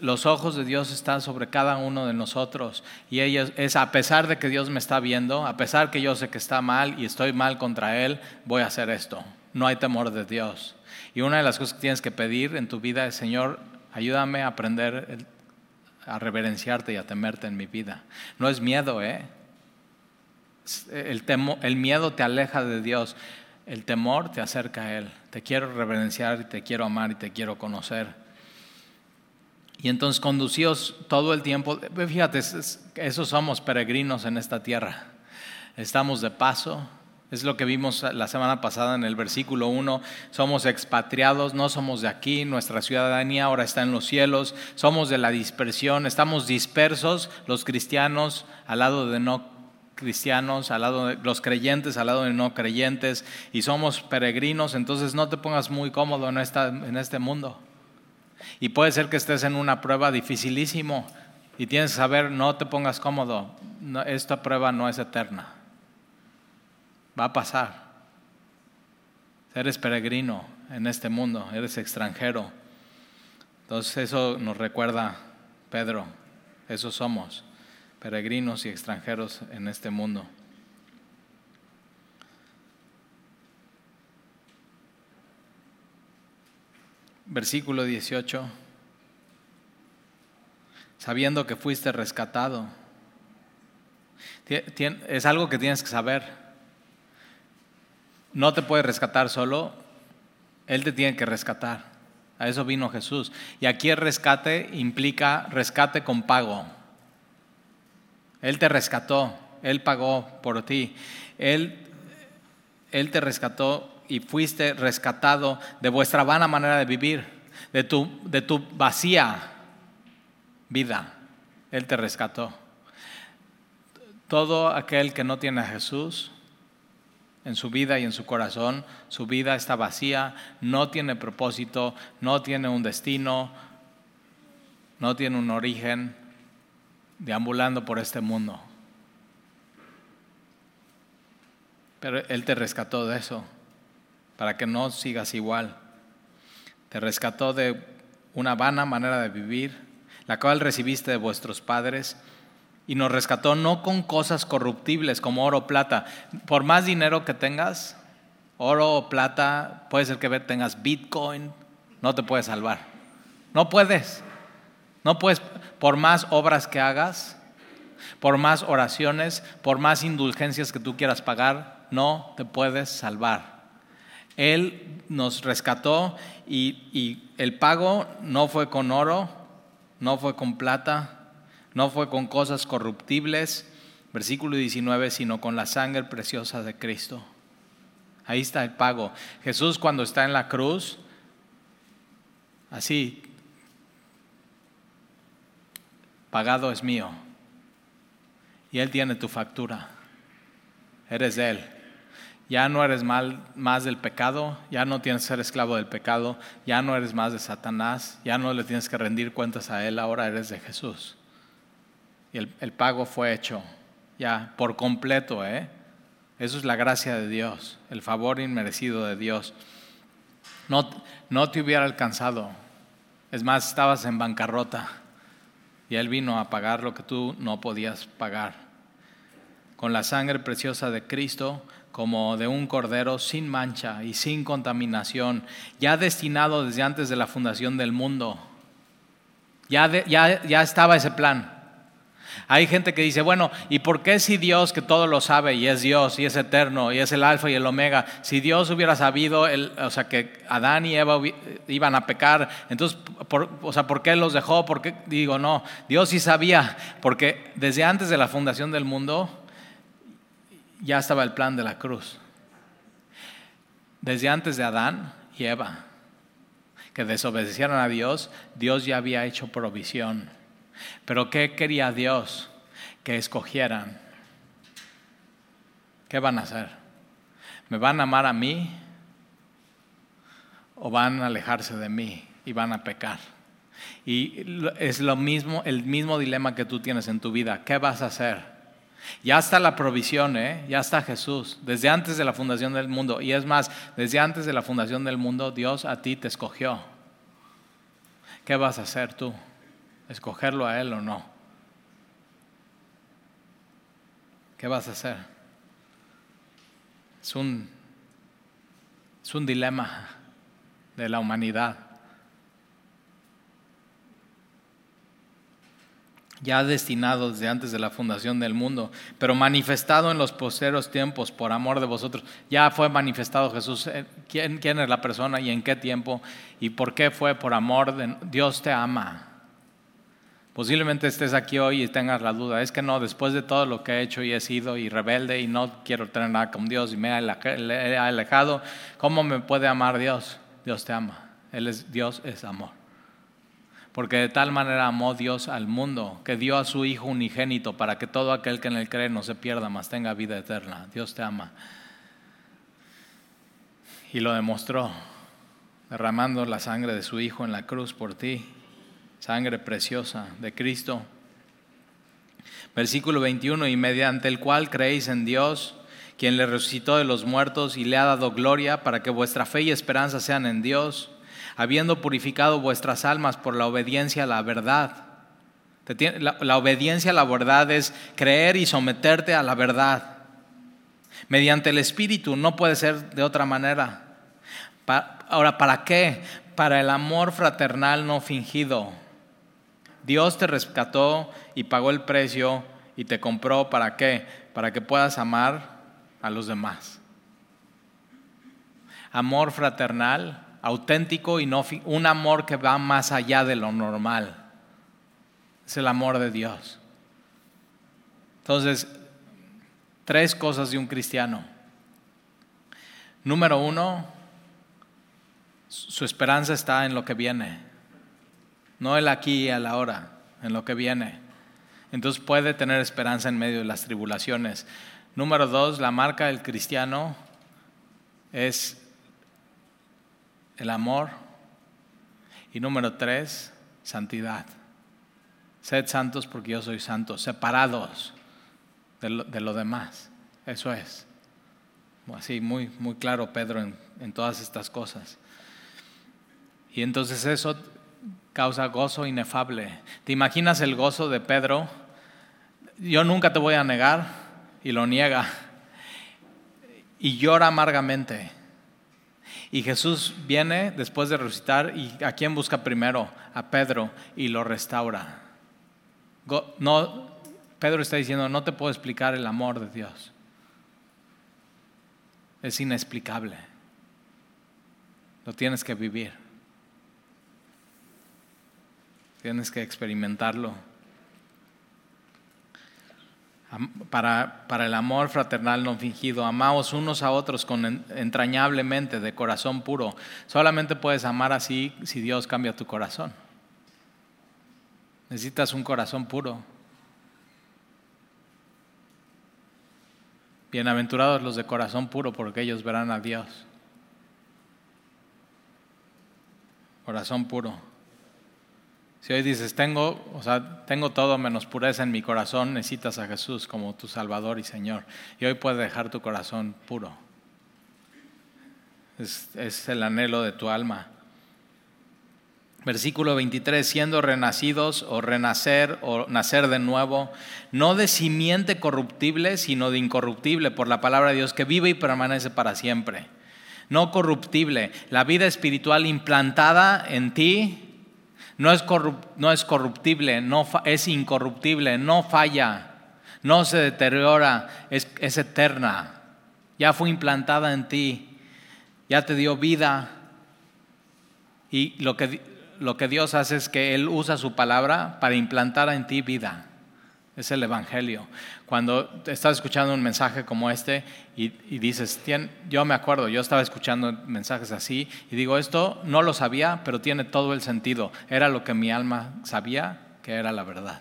S1: los ojos de Dios están sobre cada uno de nosotros y ellos es a pesar de que Dios me está viendo, a pesar que yo sé que está mal y estoy mal contra él, voy a hacer esto. No hay temor de Dios. Y una de las cosas que tienes que pedir en tu vida es, Señor, ayúdame a aprender a reverenciarte y a temerte en mi vida. No es miedo, ¿eh? El, el miedo te aleja de Dios. el temor te acerca a Él. Te quiero reverenciar y te quiero amar y te quiero conocer. Y entonces conducíos todo el tiempo, fíjate, esos somos peregrinos en esta tierra. Estamos de paso, es lo que vimos la semana pasada en el versículo 1. Somos expatriados, no somos de aquí, nuestra ciudadanía ahora está en los cielos, somos de la dispersión, estamos dispersos los cristianos al lado de no cristianos, al lado de los creyentes, al lado de no creyentes, y somos peregrinos, entonces no te pongas muy cómodo en, esta, en este mundo. Y puede ser que estés en una prueba dificilísimo y tienes que saber, no te pongas cómodo, esta prueba no es eterna va a pasar. Eres peregrino en este mundo, eres extranjero. Entonces eso nos recuerda Pedro, eso somos, peregrinos y extranjeros en este mundo. Versículo 18. Sabiendo que fuiste rescatado. Es algo que tienes que saber no te puede rescatar solo, Él te tiene que rescatar. A eso vino Jesús. Y aquí el rescate implica rescate con pago. Él te rescató, Él pagó por ti. Él, él te rescató y fuiste rescatado de vuestra vana manera de vivir, de tu, de tu vacía vida. Él te rescató. Todo aquel que no tiene a Jesús en su vida y en su corazón, su vida está vacía, no tiene propósito, no tiene un destino, no tiene un origen, deambulando por este mundo. Pero Él te rescató de eso, para que no sigas igual. Te rescató de una vana manera de vivir, la cual recibiste de vuestros padres y nos rescató no con cosas corruptibles como oro o plata. Por más dinero que tengas, oro o plata, puede ser que tengas Bitcoin, no te puedes salvar. No puedes. No puedes, por más obras que hagas, por más oraciones, por más indulgencias que tú quieras pagar, no te puedes salvar. Él nos rescató y, el pago no fue con oro, no fue con plata, no fue con cosas corruptibles, versículo 19, sino con la sangre preciosa de Cristo. Ahí está el pago. Jesús cuando está en la cruz, así, pagado es mío. Y Él tiene tu factura. Eres de Él. Ya no eres mal, más del pecado, ya no tienes que ser esclavo del pecado, ya no eres más de Satanás, ya no le tienes que rendir cuentas a Él, ahora eres de Jesús. Y el, pago fue hecho ya por completo. ¿eh? Eso es la gracia de Dios, el favor inmerecido de Dios. No, no te hubiera alcanzado. Es más, estabas en bancarrota y Él vino a pagar lo que tú no podías pagar. Con la sangre preciosa de Cristo, como de un cordero sin mancha y sin contaminación, ya destinado desde antes de la fundación del mundo. Ya, ya, ya estaba ese plan. Hay gente que dice, bueno, ¿y por qué si Dios que todo lo sabe y es Dios y es eterno y es el alfa y el omega, si Dios hubiera sabido, o sea, que Adán y Eva iban a pecar, entonces, por, o sea, ¿por qué los dejó? ¿Por qué? Digo, no, Dios sí sabía, porque desde antes de la fundación del mundo ya estaba el plan de la cruz. Desde antes de Adán y Eva, que desobedecieron a Dios, Dios ya había hecho provisión pero ¿qué quería Dios? Que escogieran. ¿Qué van a hacer? ¿Me van a amar a mí? ¿O van a alejarse de mí y van a pecar? Y es lo mismo, el mismo dilema que tú tienes en tu vida. ¿Qué vas a hacer? Ya está la provisión, ¿eh? ya está Jesús, desde antes de la fundación del mundo. Y es más, desde antes de la fundación del mundo, Dios a ti te escogió. ¿Qué vas a hacer tú? escogerlo a Él o no. ¿Qué vas a hacer? Es un, es un dilema de la humanidad. Ya destinado desde antes de la fundación del mundo, pero manifestado en los posteros tiempos por amor de vosotros. Ya fue manifestado Jesús. Eh, ¿Quién, ¿Quién, es la persona y en qué tiempo? ¿Y por qué fue por amor de Dios te ama? Posiblemente estés aquí hoy y tengas la duda. Es que no, después de todo lo que he hecho y he sido y rebelde y no quiero tener nada con Dios y me he alejado, ¿cómo me puede amar Dios? Dios te ama. Él es, Dios es amor. Porque de tal manera amó Dios al mundo que dio a su Hijo unigénito para que todo aquel que en él cree no se pierda, mas tenga vida eterna. Dios te ama. Y lo demostró derramando la sangre de su Hijo en la cruz por ti, sangre preciosa de Cristo. Versículo 21, y mediante el cual creéis en Dios, quien le resucitó de los muertos y le ha dado gloria para que vuestra fe y esperanza sean en Dios habiendo purificado vuestras almas por la obediencia a la verdad. La, obediencia a la verdad es creer y someterte a la verdad. Mediante el Espíritu no puede ser de otra manera. ahora, ¿para qué? Para el amor fraternal no fingido. Dios te rescató y pagó el precio y te compró. ¿Para qué? Para que puedas amar a los demás. Amor fraternal auténtico y no un amor que va más allá de lo normal. Es el amor de Dios. Entonces, tres cosas de un cristiano. Número uno, su esperanza está en lo que viene, no el aquí y el ahora, en lo que viene. Entonces puede tener esperanza en medio de las tribulaciones. Número dos, la marca del cristiano es el amor. Y número tres, santidad. Sed santos porque yo soy santo, separados de lo, demás. Eso es. Así, muy, muy claro Pedro en, en todas estas cosas. Y entonces eso causa gozo inefable. ¿Te imaginas el gozo de Pedro? Yo nunca te voy a negar y lo niega. Y llora amargamente y Jesús viene después de resucitar y ¿a quién busca primero? A Pedro y lo restaura. No, Pedro está diciendo, no te puedo explicar el amor de Dios. Es inexplicable. Lo tienes que vivir. Tienes que experimentarlo para, para, el amor fraternal no fingido. Amaos unos a otros con entrañablemente, de corazón puro. Solamente puedes amar así si Dios cambia tu corazón. Necesitas un corazón puro. Bienaventurados los de corazón puro, porque ellos verán a Dios. Corazón puro. Si hoy dices, tengo, o sea, tengo todo menos pureza en mi corazón, necesitas a Jesús como tu Salvador y Señor. Y hoy puedes dejar tu corazón puro. Es, es el anhelo de tu alma. Versículo 23, siendo renacidos o renacer o nacer de nuevo, no de simiente corruptible, sino de incorruptible por la palabra de Dios que vive y permanece para siempre. No corruptible, la vida espiritual implantada en ti no es, corruptible, no es incorruptible, no falla, no se deteriora, es, es eterna. Ya fue implantada en ti, ya te dio vida. Y lo que, lo que Dios hace es que Él usa su palabra para implantar en ti vida. Es el Evangelio. Cuando estás escuchando un mensaje como este y, dices, yo me acuerdo, yo estaba escuchando mensajes así y digo, esto no lo sabía, pero tiene todo el sentido. Era lo que mi alma sabía que era la verdad.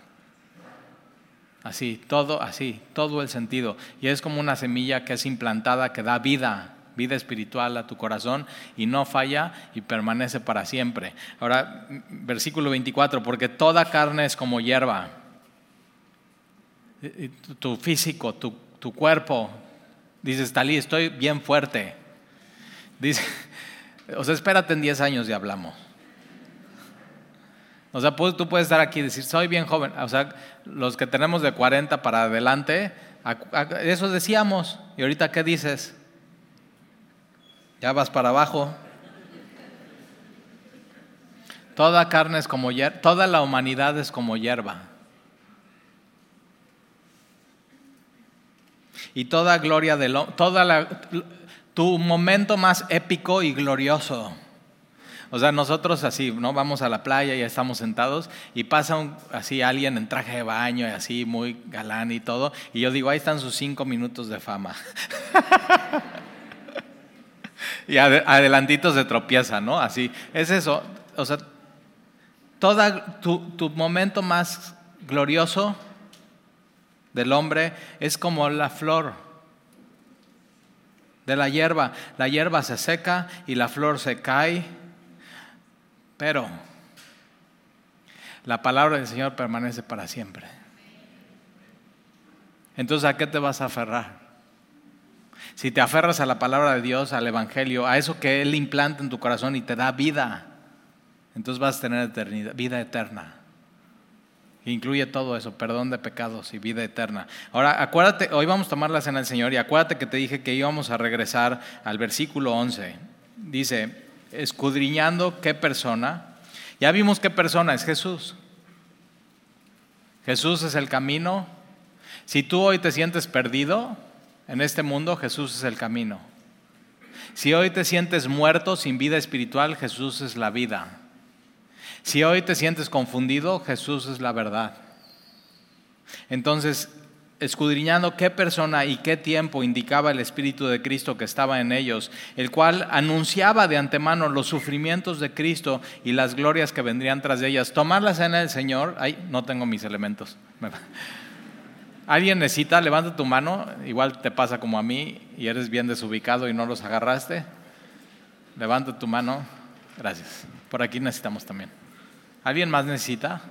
S1: Así, todo así, todo el sentido. Y es como una semilla que es implantada, que da vida, vida espiritual a tu corazón y no falla y permanece para siempre. Ahora, versículo 24, porque toda carne es como hierba tu físico, tu, tu cuerpo. Dices, Talí, estoy bien fuerte. Dice, *laughs* o sea, espérate en 10 años y hablamos. O sea, tú puedes estar aquí y decir, soy bien joven. O sea, los que tenemos de 40 para adelante, eso decíamos. ¿Y ahorita qué dices? Ya vas para abajo. Toda carne es como hierba, toda la humanidad es como hierba. Y toda gloria de lo, toda la, tu momento más épico y glorioso. O sea, nosotros así, ¿no? Vamos a la playa y estamos sentados y pasa así alguien en traje de baño y así muy galán y todo. Y yo digo, ahí están sus cinco minutos de fama. *laughs* y adelantito se tropieza, ¿no? Así, es eso. O sea, toda tu, tu momento más glorioso del hombre es como la flor de la hierba. La hierba se seca y la flor se cae, pero la palabra del Señor permanece para siempre. Entonces, ¿a qué te vas a aferrar? Si te aferras a la palabra de Dios, al Evangelio, a eso que Él implanta en tu corazón y te da vida, entonces vas a tener vida eterna. Incluye todo eso, perdón de pecados y vida eterna. Ahora, acuérdate, hoy vamos a tomar la cena del Señor y acuérdate que te dije que íbamos a regresar al versículo 11. Dice, escudriñando qué persona. Ya vimos qué persona es Jesús. Jesús es el camino. Si tú hoy te sientes perdido en este mundo, Jesús es el camino. Si hoy te sientes muerto sin vida espiritual, Jesús es la vida. Si hoy te sientes confundido, Jesús es la verdad. Entonces, escudriñando qué persona y qué tiempo indicaba el Espíritu de Cristo que estaba en ellos, el cual anunciaba de antemano los sufrimientos de Cristo y las glorias que vendrían tras de ellas. Tomar la cena del Señor, ay, no tengo mis elementos. ¿Alguien necesita? Levanta tu mano, igual te pasa como a mí y eres bien desubicado y no los agarraste. Levanta tu mano, gracias. Por aquí necesitamos también. ¿Alguien más necesita?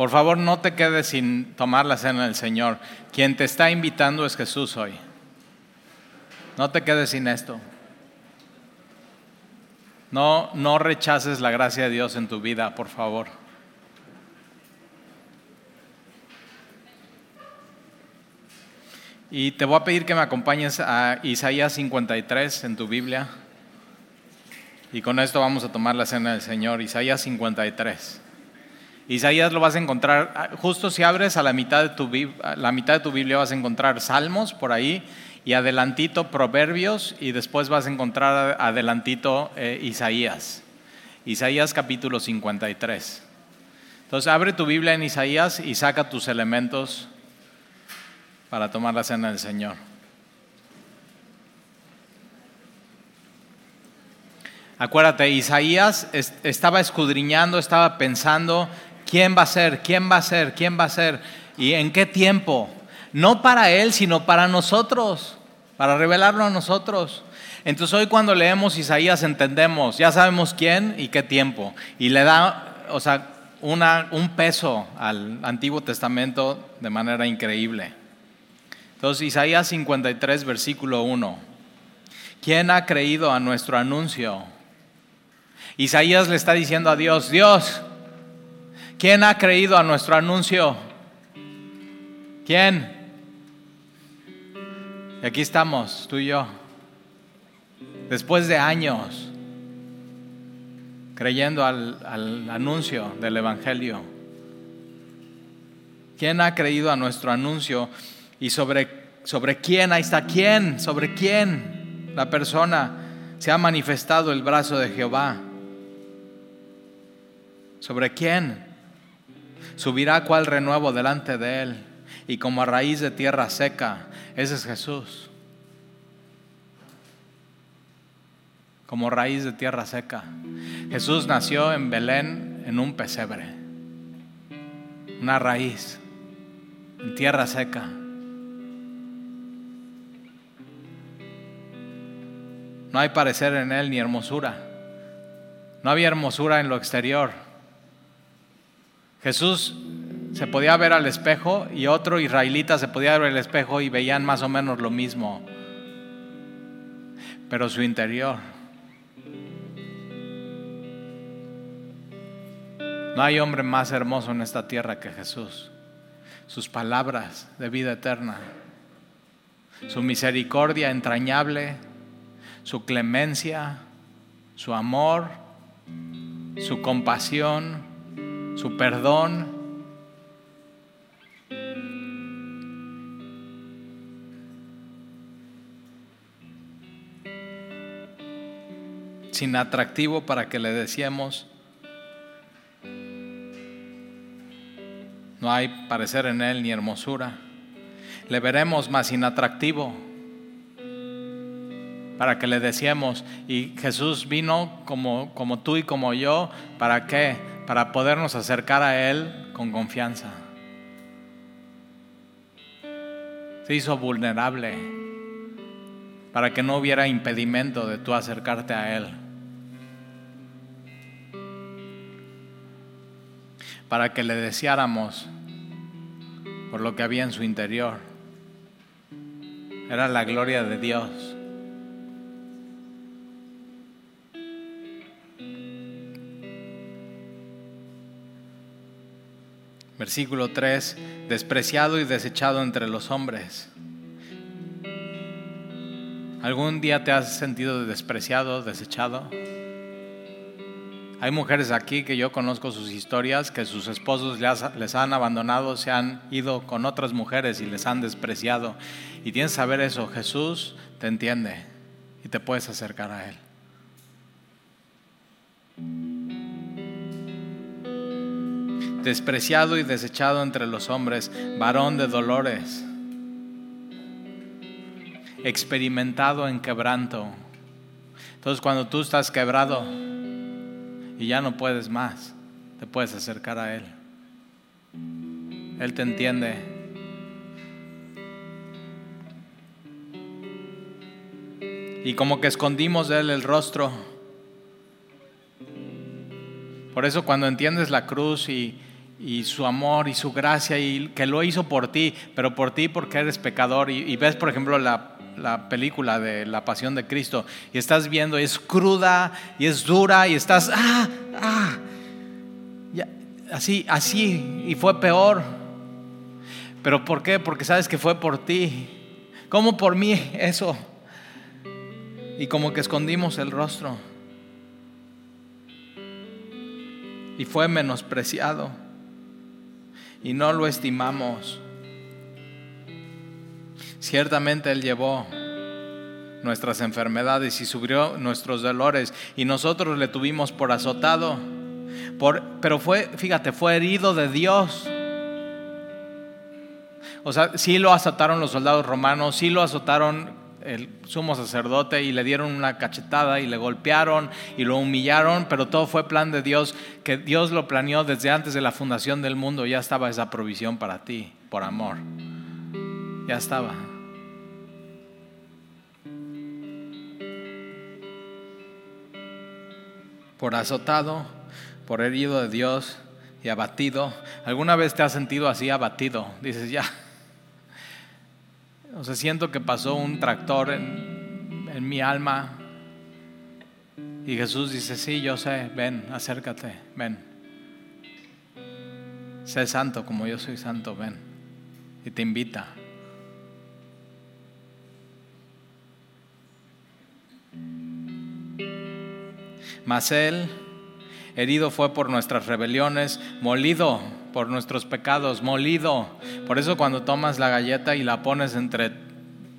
S1: Por favor, no te quedes sin tomar la cena del Señor. Quien te está invitando es Jesús hoy. No te quedes sin esto. No, no rechaces la gracia de Dios en tu vida, por favor. Y te voy a pedir que me acompañes a Isaías 53 en tu Biblia. Y con esto vamos a tomar la cena del Señor. Isaías 53. Isaías lo vas a encontrar, ah, justo si abres a la mitad de tu, la mitad de tu Biblia vas a encontrar Salmos por ahí y adelantito Proverbios y después vas a encontrar adelantito eh, Isaías. Isaías capítulo 53. Entonces abre tu Biblia en Isaías y saca tus elementos para tomar la cena del Señor. Acuérdate, Isaías estaba escudriñando, estaba pensando, ¿quién va a ser? ¿Quién va a ser? ¿Quién va a ser? ¿Y en qué tiempo? No para él, sino para nosotros, para revelarlo a nosotros. Entonces hoy cuando leemos Isaías entendemos, ya sabemos quién y qué tiempo. Y le da, o sea, un peso al Antiguo Testamento de manera increíble. Entonces, Isaías 53, versículo 1. ¿Quién ha creído a nuestro anuncio? Isaías le está diciendo a Dios, Dios, ¿quién ha creído a nuestro anuncio? ¿Quién? Y aquí estamos, tú y yo, después de años, creyendo al, al anuncio del Evangelio. ¿Quién ha creído a nuestro anuncio? Y sobre, sobre quién, ahí está quién, sobre quién la persona se ha manifestado el brazo de Jehová. ¿Sobre quién? Subirá cual renuevo delante de él y como raíz de tierra seca. Ese es Jesús. Como raíz de tierra seca. Jesús nació en Belén en un pesebre. Una raíz en tierra seca. No hay parecer en él ni hermosura. No había hermosura en lo exterior. Jesús se podía ver al espejo y otro israelita se podía ver al espejo y veían más o menos lo mismo. Pero su interior. No hay hombre más hermoso en esta tierra que Jesús. Sus palabras de vida eterna. Su misericordia entrañable su clemencia, su amor, su compasión, su perdón. sin atractivo para que le decíamos, no hay parecer en él ni hermosura. Le veremos más inatractivo para que le decíamos, y Jesús vino como, como tú y como yo, ¿para qué? Para podernos acercar a Él con confianza. Se hizo vulnerable para que no hubiera impedimento de tú acercarte a Él. Para que le deseáramos por lo que había en su interior. Era la gloria de Dios. Versículo 3, despreciado y desechado entre los hombres. ¿Algún día te has sentido despreciado, desechado? Hay mujeres aquí que yo conozco sus historias, que sus esposos les han abandonado, se han ido con otras mujeres y les han despreciado. Y tienes que saber eso, Jesús te entiende y te puedes acercar a Él. Despreciado y desechado entre los hombres, varón de dolores, experimentado en quebranto. Entonces cuando tú estás quebrado y ya no puedes más, te puedes acercar a Él. Él te entiende. Y como que escondimos de Él el rostro. Por eso cuando entiendes la cruz y, y su amor y su gracia y que lo hizo por ti, pero por ti porque eres pecador. Y, ves, por ejemplo, la, película de La Pasión de Cristo y estás viendo, es cruda y es dura y estás, ah, ah, así, así, y fue peor. ¿Pero por qué? Porque sabes que fue por ti. ¿Cómo por mí eso? Y como que escondimos el rostro. Y fue menospreciado y no lo estimamos. Ciertamente Él llevó nuestras enfermedades y subió nuestros dolores y nosotros le tuvimos por azotado. Por, pero fue, fíjate, fue herido de Dios. O sea, sí lo azotaron los soldados romanos, sí lo azotaron el sumo sacerdote y le dieron una cachetada y le golpearon y lo humillaron, pero todo fue plan de Dios, que Dios lo planeó desde antes de la fundación del mundo, ya estaba esa provisión para ti, por amor. Ya estaba. Por azotado, por herido de Dios y abatido. ¿Alguna vez te has sentido así abatido? Dices, ya, o sea, siento que pasó un tractor en, en mi alma. Y Jesús dice, sí, yo sé, ven, acércate, ven. Sé santo como yo soy santo, ven. Y te invita. Mas Él, herido fue por nuestras rebeliones, molido por nuestros pecados, molido. Por eso cuando tomas la galleta y la pones entre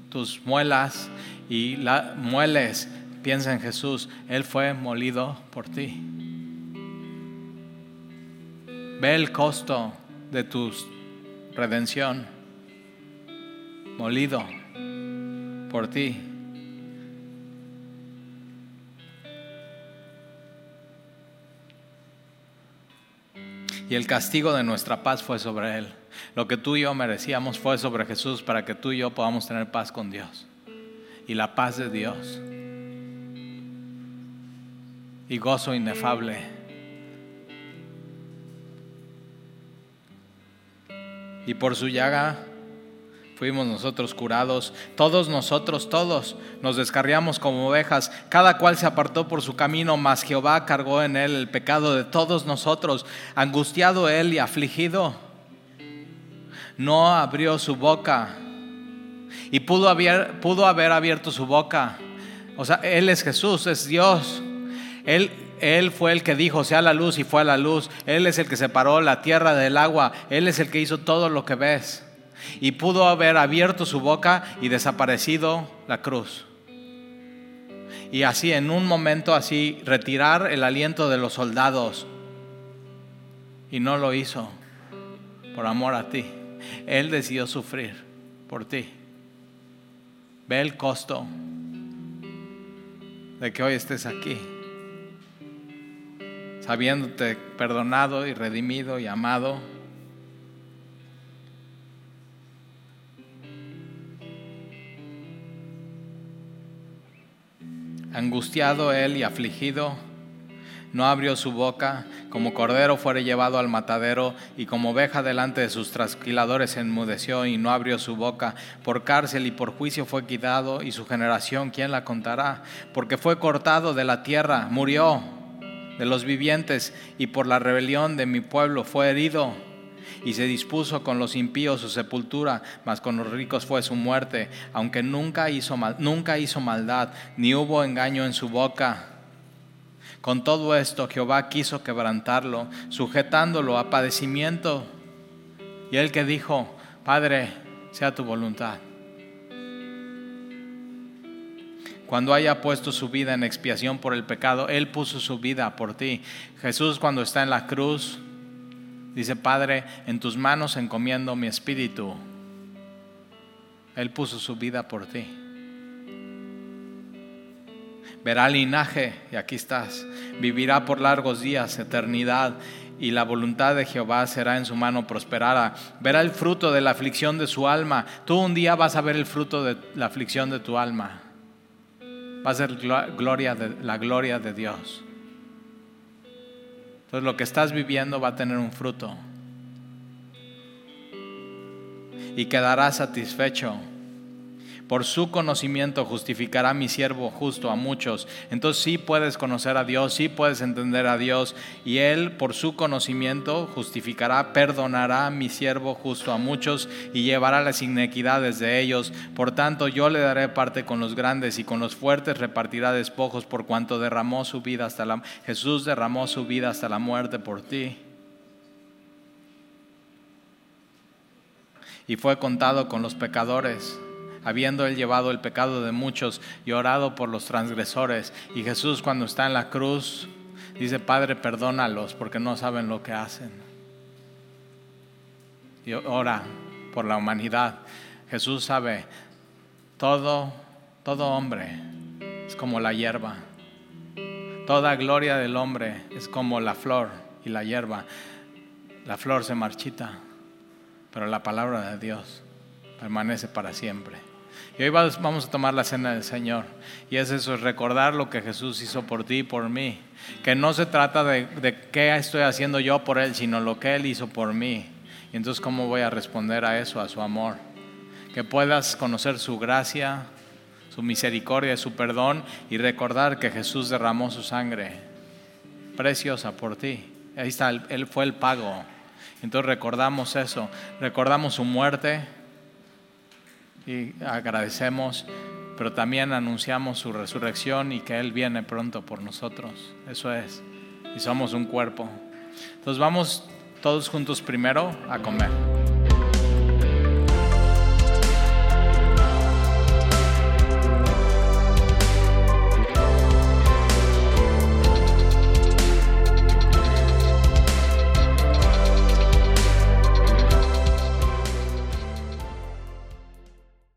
S1: tus muelas y la mueles, piensa en Jesús, Él fue molido por ti. Ve el costo de tu redención, molido por ti. Y el castigo de nuestra paz fue sobre Él. Lo que tú y yo merecíamos fue sobre Jesús para que tú y yo podamos tener paz con Dios. Y la paz de Dios. Y gozo inefable. Y por su llaga fuimos nosotros curados, todos nosotros, todos nos descarriamos como ovejas, cada cual se apartó por su camino, mas Jehová cargó en él el pecado de todos nosotros, angustiado él y afligido, no abrió su boca y pudo haber, pudo haber abierto su boca. O sea, Él es Jesús, es Dios. Él, él fue el que dijo, sea la luz y fue a la luz. Él es el que separó la tierra del agua. Él es el que hizo todo lo que ves. Y pudo haber abierto su boca y desaparecido la cruz. Y así, en un momento así, retirar el aliento de los soldados. Y no lo hizo por amor a ti. Él decidió sufrir por ti. Ve el costo de que hoy estés aquí sabiéndote perdonado y redimido y amado. Angustiado él y afligido, no abrió su boca, como cordero fuere llevado al matadero, y como oveja delante de sus trasquiladores enmudeció y no abrió su boca. Por cárcel y por juicio fue quitado, y su generación, ¿quién la contará? Porque fue cortado de la tierra, murió de los vivientes y por la rebelión de mi pueblo fue herido y se dispuso con los impíos su sepultura, mas con los ricos fue su muerte, aunque nunca hizo, mal, nunca hizo maldad, ni hubo engaño en su boca. Con todo esto Jehová quiso quebrantarlo, sujetándolo a padecimiento. Y él que dijo, Padre, sea tu voluntad. cuando haya puesto su vida en expiación por el pecado, Él puso su vida por ti. Jesús cuando está en la cruz, dice, Padre, en tus manos encomiendo mi espíritu. Él puso su vida por ti. Verá linaje, y aquí estás. Vivirá por largos días, eternidad, y la voluntad de Jehová será en su mano prosperada. Verá el fruto de la aflicción de su alma. Tú un día vas a ver el fruto de la aflicción de tu alma va a ser gloria de, la gloria de Dios. Entonces lo que estás viviendo va a tener un fruto. Y quedarás satisfecho por su conocimiento justificará mi siervo justo a muchos. Entonces sí puedes conocer a Dios, sí puedes entender a Dios. Y Él por su conocimiento justificará, perdonará a mi siervo justo a muchos y llevará las inequidades de ellos. Por tanto yo le daré parte con los grandes y con los fuertes repartirá despojos por cuanto derramó su vida hasta la... Jesús derramó su vida hasta la muerte por ti. Y fue contado con los pecadores habiendo él llevado el pecado de muchos y orado por los transgresores. Y Jesús cuando está en la cruz dice, Padre, perdónalos porque no saben lo que hacen. Y ora por la humanidad. Jesús sabe, todo, todo hombre es como la hierba. Toda gloria del hombre es como la flor y la hierba. La flor se marchita, pero la palabra de Dios permanece para siempre. Hoy vamos a tomar la cena del Señor. Y es eso, es recordar lo que Jesús hizo por ti y por mí. Que no se trata de, de qué estoy haciendo yo por Él, sino lo que Él hizo por mí. Y entonces, ¿cómo voy a responder a eso, a su amor? Que puedas conocer su gracia, su misericordia, su perdón y recordar que Jesús derramó su sangre preciosa por ti. Ahí está, Él fue el pago. Entonces recordamos eso, recordamos su muerte y agradecemos, pero también anunciamos su resurrección y que Él viene pronto por nosotros. Eso es. Y somos un cuerpo. Entonces vamos todos juntos primero a comer.